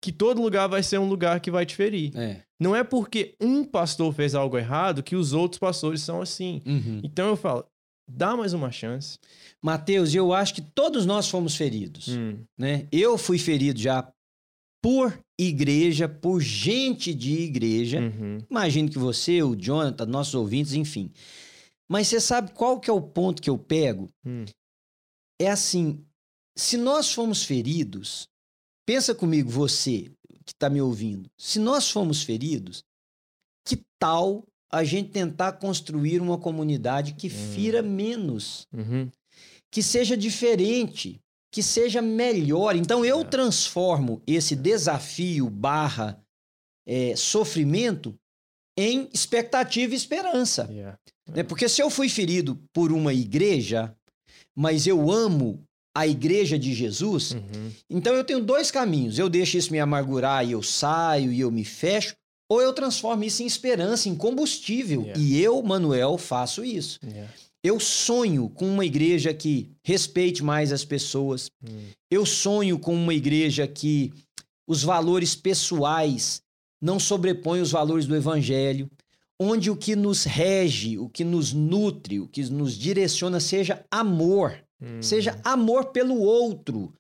Speaker 3: que todo lugar vai ser um lugar que vai te ferir.
Speaker 1: É.
Speaker 3: Não é porque um pastor fez algo errado que os outros pastores são assim.
Speaker 1: Uhum.
Speaker 3: Então eu falo: dá mais uma chance.
Speaker 1: Mateus, eu acho que todos nós fomos feridos.
Speaker 3: Hum,
Speaker 1: né? Eu fui ferido já por igreja, por gente de igreja.
Speaker 3: uhum,
Speaker 1: Imagino que você, o Jonathan, nossos ouvintes, enfim. Mas você sabe qual que é o ponto que eu pego?
Speaker 3: hum,
Speaker 1: É assim, se nós fomos feridos, pensa comigo, você que está me ouvindo, se nós fomos feridos, que tal a gente tentar construir uma comunidade que fira menos?
Speaker 3: uhum.
Speaker 1: que seja diferente, que seja melhor. Então eu
Speaker 3: É.
Speaker 1: transformo esse desafio barra é, sofrimento em expectativa e esperança.
Speaker 3: Yeah.
Speaker 1: né? Porque se eu fui ferido por uma igreja, mas eu amo a igreja de Jesus,
Speaker 3: Uhum.
Speaker 1: então eu tenho dois caminhos. Eu deixo isso me amargurar e eu saio e eu me fecho, ou eu transformo isso em esperança, em combustível.
Speaker 3: Yeah.
Speaker 1: E eu, Manuel, faço isso.
Speaker 3: Yeah.
Speaker 1: Eu sonho com uma igreja que respeite mais as pessoas.
Speaker 3: Hum.
Speaker 1: Eu sonho com uma igreja que os valores pessoais não sobrepõem os valores do evangelho, onde o que nos rege, o que nos nutre, o que nos direciona seja amor,
Speaker 3: Hum.
Speaker 1: seja amor pelo outro,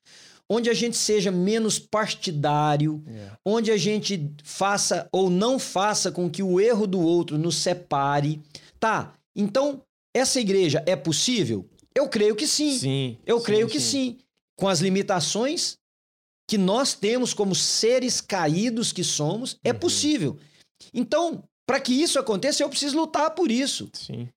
Speaker 1: onde a gente seja menos partidário,
Speaker 3: Yeah.
Speaker 1: onde a gente faça ou não faça com que o erro do outro nos separe. Tá, então essa igreja é possível? Eu creio que sim.
Speaker 3: Sim.
Speaker 1: Eu
Speaker 3: sim,
Speaker 1: creio que sim. Com as limitações que nós temos como seres caídos que somos, é
Speaker 3: Uhum.
Speaker 1: possível. Então, para que isso aconteça, eu preciso lutar por isso.
Speaker 3: Sim.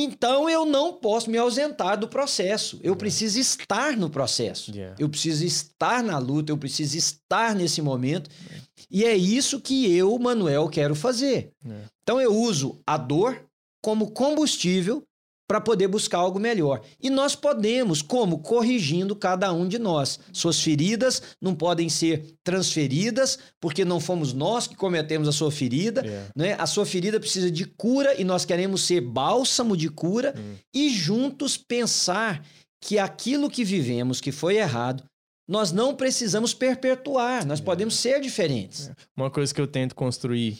Speaker 1: Então eu não posso me ausentar do processo. Eu
Speaker 3: Uhum.
Speaker 1: preciso estar no processo.
Speaker 3: Yeah.
Speaker 1: Eu preciso estar na luta, eu preciso estar nesse momento. E é isso que eu, Manuel, quero fazer.
Speaker 3: É.
Speaker 1: Então eu uso a dor como combustível para poder buscar algo melhor. E nós podemos, como? Corrigindo cada um de nós. Suas feridas não podem ser transferidas, porque não fomos nós que cometemos a sua ferida.
Speaker 3: Yeah.
Speaker 1: Né? A sua ferida precisa de cura e nós queremos ser bálsamo de cura
Speaker 3: Hum.
Speaker 1: e juntos pensar que aquilo que vivemos que foi errado, nós não precisamos perpetuar, nós
Speaker 3: É.
Speaker 1: podemos ser diferentes.
Speaker 3: Uma coisa que eu tento construir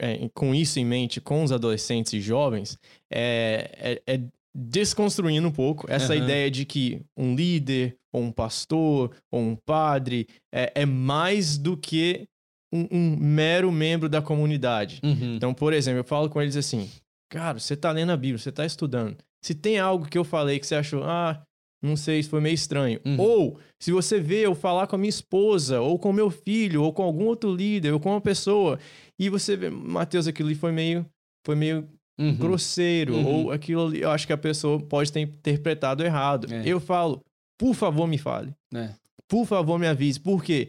Speaker 3: é, com isso em mente, com os adolescentes e jovens, é, é- é desconstruindo um pouco essa
Speaker 1: Aham.
Speaker 3: ideia de que um líder, ou um pastor, ou um padre é, é mais do que um, um mero membro da comunidade.
Speaker 1: Uhum.
Speaker 3: Então, por exemplo, eu falo com eles assim: Cara, você tá lendo a Bíblia, você tá estudando. Se tem algo que eu falei que você achou, ah, não sei, isso foi meio estranho.
Speaker 1: Uhum.
Speaker 3: Ou, se você vê eu falar com a minha esposa, ou com meu filho, ou com algum outro líder, ou com uma pessoa, e você vê, Mateus, aquilo ali foi meio, foi meio
Speaker 1: Uhum.
Speaker 3: grosseiro,
Speaker 1: Uhum.
Speaker 3: ou aquilo ali, eu acho que a pessoa pode ter interpretado errado.
Speaker 1: É.
Speaker 3: Eu falo, por favor, me fale.
Speaker 1: É.
Speaker 3: Por favor, me avise. Por quê?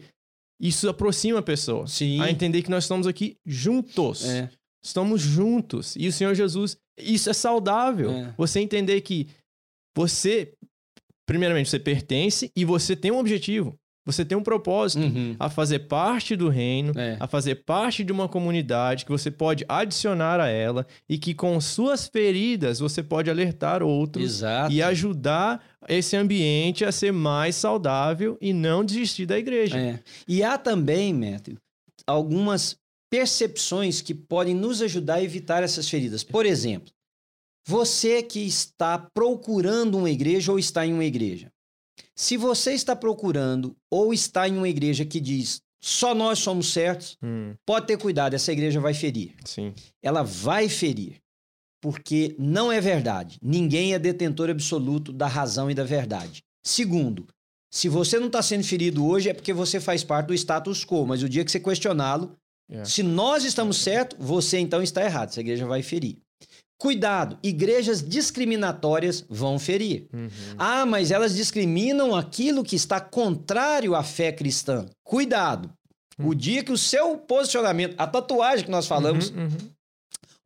Speaker 3: Isso aproxima a pessoa
Speaker 1: Sim.
Speaker 3: a entender que nós estamos aqui juntos.
Speaker 1: É.
Speaker 3: Estamos juntos. E o Senhor Jesus, isso é saudável.
Speaker 1: É.
Speaker 3: Você entender que você, primeiramente, você pertence e você tem um objetivo. você tem um propósito
Speaker 1: Uhum.
Speaker 3: a fazer parte do reino,
Speaker 1: É.
Speaker 3: a fazer parte de uma comunidade que você pode adicionar a ela e que com suas feridas você pode alertar outros
Speaker 1: Exato.
Speaker 3: e ajudar esse ambiente a ser mais saudável e não desistir da igreja.
Speaker 1: É. E há também, Matthew, algumas percepções que podem nos ajudar a evitar essas feridas. Por exemplo, você que está procurando uma igreja ou está em uma igreja. Se você está procurando ou está em uma igreja que diz só nós somos certos,
Speaker 3: Hum,
Speaker 1: pode ter cuidado, essa igreja vai ferir.
Speaker 3: sim.
Speaker 1: ela vai ferir. Porque não é verdade. Ninguém é detentor absoluto da razão e da verdade. Segundo, se você não está sendo ferido hoje é porque você faz parte do status quo, mas o dia que você questioná-lo,
Speaker 3: É.
Speaker 1: se nós estamos certos, você então está errado. Essa igreja vai ferir. Cuidado, igrejas discriminatórias vão ferir.
Speaker 3: Uhum.
Speaker 1: Ah, mas elas discriminam aquilo que está contrário à fé cristã. Cuidado. O dia que o seu posicionamento, a tatuagem que nós falamos,
Speaker 3: Uhum, uhum.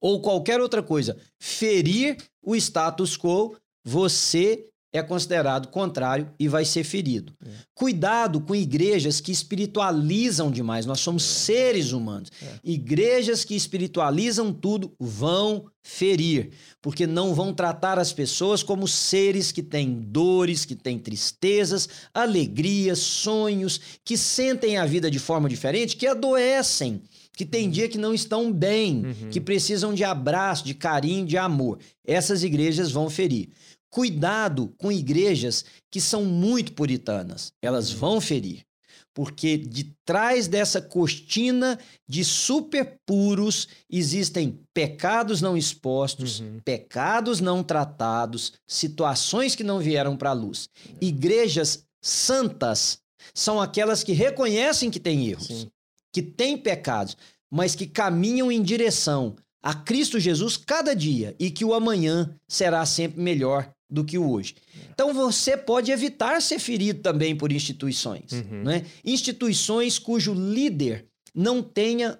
Speaker 1: ou qualquer outra coisa, ferir o status quo, você é considerado contrário e vai ser ferido.
Speaker 3: É.
Speaker 1: Cuidado com igrejas que espiritualizam demais. Nós somos seres humanos.
Speaker 3: É.
Speaker 1: Igrejas que espiritualizam tudo vão ferir, porque não vão tratar as pessoas como seres que têm dores, que têm tristezas, alegrias, sonhos, que sentem a vida de forma diferente, que adoecem, que tem dia que não estão bem,
Speaker 3: Uhum.
Speaker 1: que precisam de abraço, de carinho, de amor. Essas igrejas vão ferir. Cuidado com igrejas que são muito puritanas. Elas vão ferir. Porque de trás dessa cortina de super puros existem pecados não expostos,
Speaker 3: Uhum.
Speaker 1: pecados não tratados, situações que não vieram para a luz. Igrejas santas são aquelas que reconhecem que têm erros,
Speaker 3: Sim.
Speaker 1: que têm pecados, mas que caminham em direção a Cristo Jesus cada dia e que o amanhã será sempre melhor do que o hoje. Então você pode evitar ser ferido também por instituições,
Speaker 3: Uhum.
Speaker 1: né? Instituições cujo líder não tenha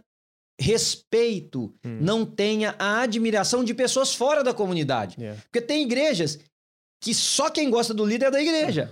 Speaker 1: respeito,
Speaker 3: Hum.
Speaker 1: não tenha a admiração de pessoas fora da comunidade.
Speaker 3: Yeah.
Speaker 1: Porque tem igrejas que só quem gosta do líder é da igreja.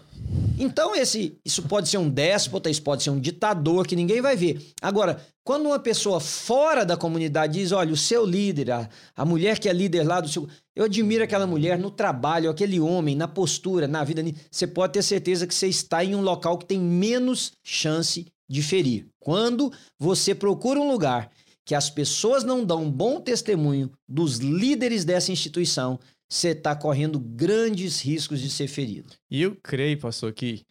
Speaker 1: Então, esse, isso pode ser um déspota, isso pode ser um ditador que ninguém vai ver. Agora, quando uma pessoa fora da comunidade diz: olha, o seu líder, a, a mulher que é líder lá do seu. Eu admiro aquela mulher no trabalho, aquele homem, na postura, na vida. Você pode ter certeza que você está em um local que tem menos chance de ferir. Quando você procura um lugar que as pessoas não dão um bom testemunho dos líderes dessa instituição, você está correndo grandes riscos de ser ferido.
Speaker 3: E eu creio, pastor, que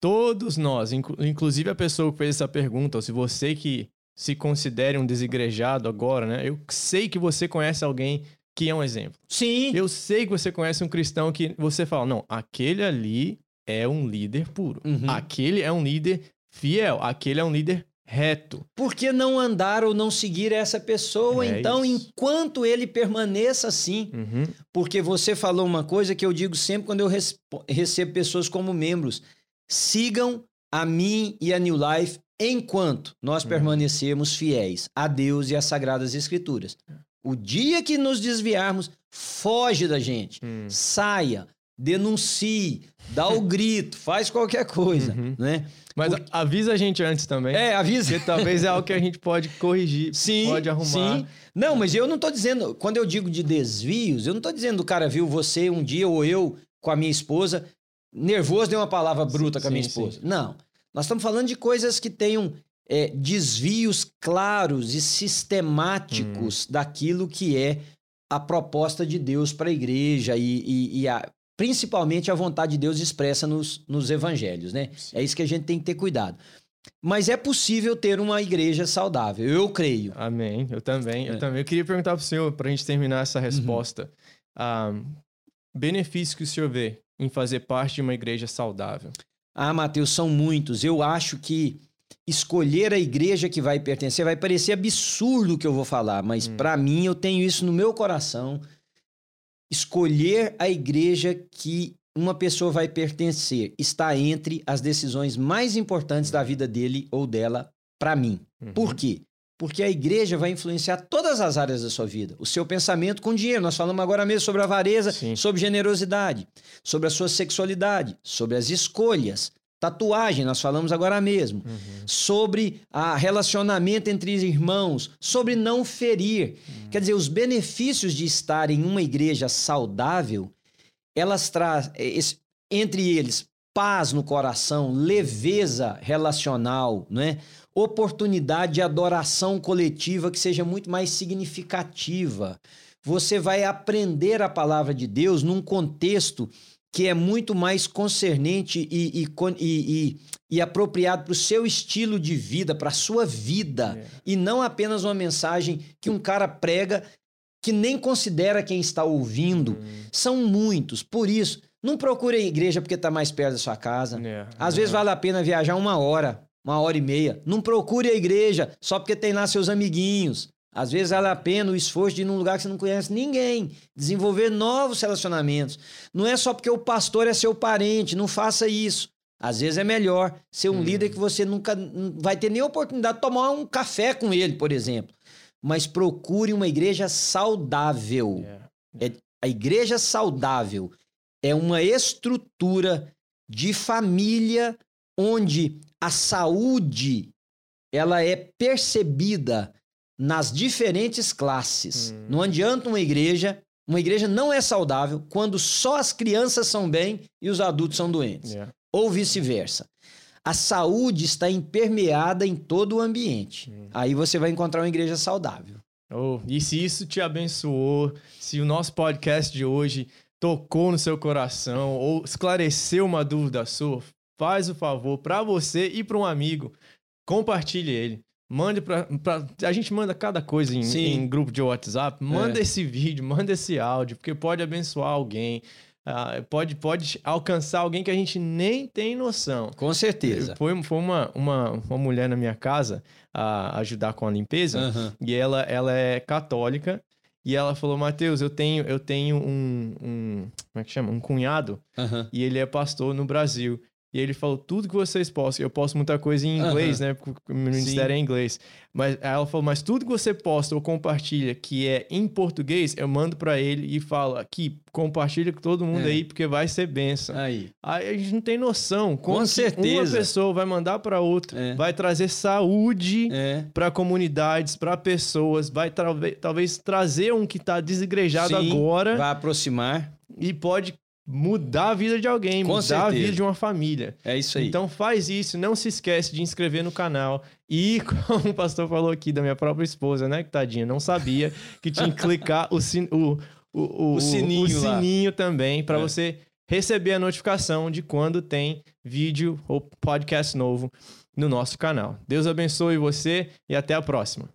Speaker 3: todos nós, inclu- inclusive a pessoa que fez essa pergunta, ou se você que se considere um desigrejado agora, né? Eu sei que você conhece alguém que é um exemplo.
Speaker 1: Sim.
Speaker 3: Eu sei que você conhece um cristão que você fala, não, aquele ali é um líder puro.
Speaker 1: Uhum.
Speaker 3: Aquele é um líder fiel. Aquele é um líder reto.
Speaker 1: Por que não andar ou não seguir essa pessoa,
Speaker 3: É
Speaker 1: então,
Speaker 3: isso.
Speaker 1: enquanto ele permaneça assim?
Speaker 3: Uhum.
Speaker 1: Porque você falou uma coisa que eu digo sempre quando eu recebo pessoas como membros. Sigam a mim e a New Life enquanto nós
Speaker 3: Uhum.
Speaker 1: permanecermos fiéis a Deus e às Sagradas Escrituras. O dia que nos desviarmos, foge da gente.
Speaker 3: Hum.
Speaker 1: Saia, denuncie, dá o grito, faz qualquer coisa,
Speaker 3: Uhum.
Speaker 1: né?
Speaker 3: Mas
Speaker 1: Porque-
Speaker 3: avisa a gente antes também.
Speaker 1: É, avisa.
Speaker 3: Porque talvez é algo que a gente pode corrigir,
Speaker 1: Sim,
Speaker 3: pode arrumar.
Speaker 1: Sim. Não, mas eu não tô dizendo, quando eu digo de desvios, eu não tô dizendo o cara viu você um dia ou eu com a minha esposa, nervoso deu uma palavra bruta com a minha
Speaker 3: sim,
Speaker 1: esposa. Não. Nós estamos falando de coisas que tenham é, desvios claros e
Speaker 3: Hum.
Speaker 1: sistemáticos daquilo que é a proposta de Deus para a igreja e, e- e a- principalmente a vontade de Deus expressa nos, nos evangelhos, né?
Speaker 3: Sim.
Speaker 1: É isso que a gente tem que ter cuidado. Mas é possível ter uma igreja saudável, eu creio.
Speaker 3: Amém. Eu também.
Speaker 1: É.
Speaker 3: Eu também. Eu queria perguntar para o senhor, para a gente terminar essa
Speaker 1: Uhum.
Speaker 3: resposta. ah, benefício que o senhor vê em fazer parte de uma igreja saudável?
Speaker 1: Ah, Mateus, são muitos. Eu acho que escolher a igreja que vai pertencer vai parecer absurdo o que eu vou falar, mas
Speaker 3: Hum.
Speaker 1: para mim eu tenho isso no meu coração. Escolher a igreja que uma pessoa vai pertencer está entre as decisões mais importantes da vida dele ou dela para mim.
Speaker 3: Uhum.
Speaker 1: Por quê? Porque a igreja vai influenciar todas as áreas da sua vida. O seu pensamento com dinheiro. Nós falamos agora mesmo sobre avareza,
Speaker 3: Sim.
Speaker 1: sobre generosidade, sobre a sua sexualidade, sobre as escolhas. Tatuagem, nós falamos agora mesmo,
Speaker 3: Uhum.
Speaker 1: sobre a relacionamento entre irmãos, sobre não ferir. Quer dizer, os benefícios de estar em uma igreja saudável, elas trazem, entre eles, paz no coração, leveza relacional, não é? oportunidade de adoração coletiva que seja muito mais significativa. Você vai aprender a palavra de Deus num contexto que é muito mais concernente e, e, e, e, apropriado para o seu estilo de vida, para a sua vida,
Speaker 3: É.
Speaker 1: e não apenas uma mensagem que um cara prega que nem considera quem está ouvindo.
Speaker 3: Hum.
Speaker 1: São muitos. Por isso, não procure a igreja porque está mais perto da sua casa.
Speaker 3: É.
Speaker 1: Às vezes vale a pena viajar uma hora, uma hora e meia. Não procure a igreja só porque tem lá seus amiguinhos. Às vezes vale a pena o esforço de ir num lugar que você não conhece ninguém, desenvolver novos relacionamentos. Não é só porque o pastor é seu parente, não faça isso. Às vezes é melhor ser um
Speaker 3: Hum.
Speaker 1: líder que você nunca vai ter nem oportunidade de tomar um café com ele, por exemplo. Mas procure uma igreja saudável.
Speaker 3: É.
Speaker 1: A igreja saudável é uma estrutura de família onde a saúde ela é percebida nas diferentes classes.
Speaker 3: Hum.
Speaker 1: Não adianta uma igreja, uma igreja não é saudável quando só as crianças são bem e os adultos são doentes,
Speaker 3: É.
Speaker 1: ou vice-versa. A saúde está impermeada em todo o ambiente.
Speaker 3: Hum.
Speaker 1: Aí você vai encontrar uma igreja saudável.
Speaker 3: Oh, e se isso te abençoou, se o nosso podcast de hoje tocou no seu coração ou esclareceu uma dúvida sua, faz o favor para você e para um amigo, compartilhe ele. Mande para a gente manda cada coisa em, em grupo de WhatsApp. Manda
Speaker 1: É.
Speaker 3: esse vídeo, manda esse áudio, porque pode abençoar alguém, ah, pode pode alcançar alguém que a gente nem tem noção.
Speaker 1: Com certeza.
Speaker 3: Foi, foi uma, uma, uma mulher na minha casa a ajudar com a limpeza.
Speaker 1: Aham.
Speaker 3: E ela, ela é católica. E ela falou, Matheus, eu tenho, eu tenho um, um. Como é que chama? Um cunhado.
Speaker 1: Aham.
Speaker 3: E ele é pastor no Brasil. E ele falou, tudo que vocês possam. Eu posto muita coisa em inglês, né? Porque o meu ministério é em inglês. Mas aí ela falou, mas tudo que você posta ou compartilha que é em português, eu mando pra ele e falo, aqui, compartilha com todo mundo
Speaker 1: É.
Speaker 3: aí, porque vai ser benção.
Speaker 1: Aí.
Speaker 3: Aí a gente não tem noção. como que
Speaker 1: certeza.
Speaker 3: Uma pessoa vai mandar pra outra,
Speaker 1: É.
Speaker 3: vai trazer saúde
Speaker 1: É.
Speaker 3: para comunidades, para pessoas, vai talvez, talvez trazer um que tá desigrejado
Speaker 1: Sim,
Speaker 3: agora
Speaker 1: Vai aproximar.
Speaker 3: e pode mudar a vida de alguém,
Speaker 1: Com
Speaker 3: mudar a
Speaker 1: certeza.
Speaker 3: vida de uma família.
Speaker 1: É isso aí.
Speaker 3: Então faz isso, não se esquece de inscrever no canal. E [laughs] como o pastor falou aqui da minha própria esposa, né, que tadinha, não sabia que tinha que clicar o, sin o, o, o,
Speaker 1: sininho
Speaker 3: o sininho também para
Speaker 1: É.
Speaker 3: você receber a notificação de quando tem vídeo ou podcast novo no nosso canal. Deus abençoe você e até a próxima.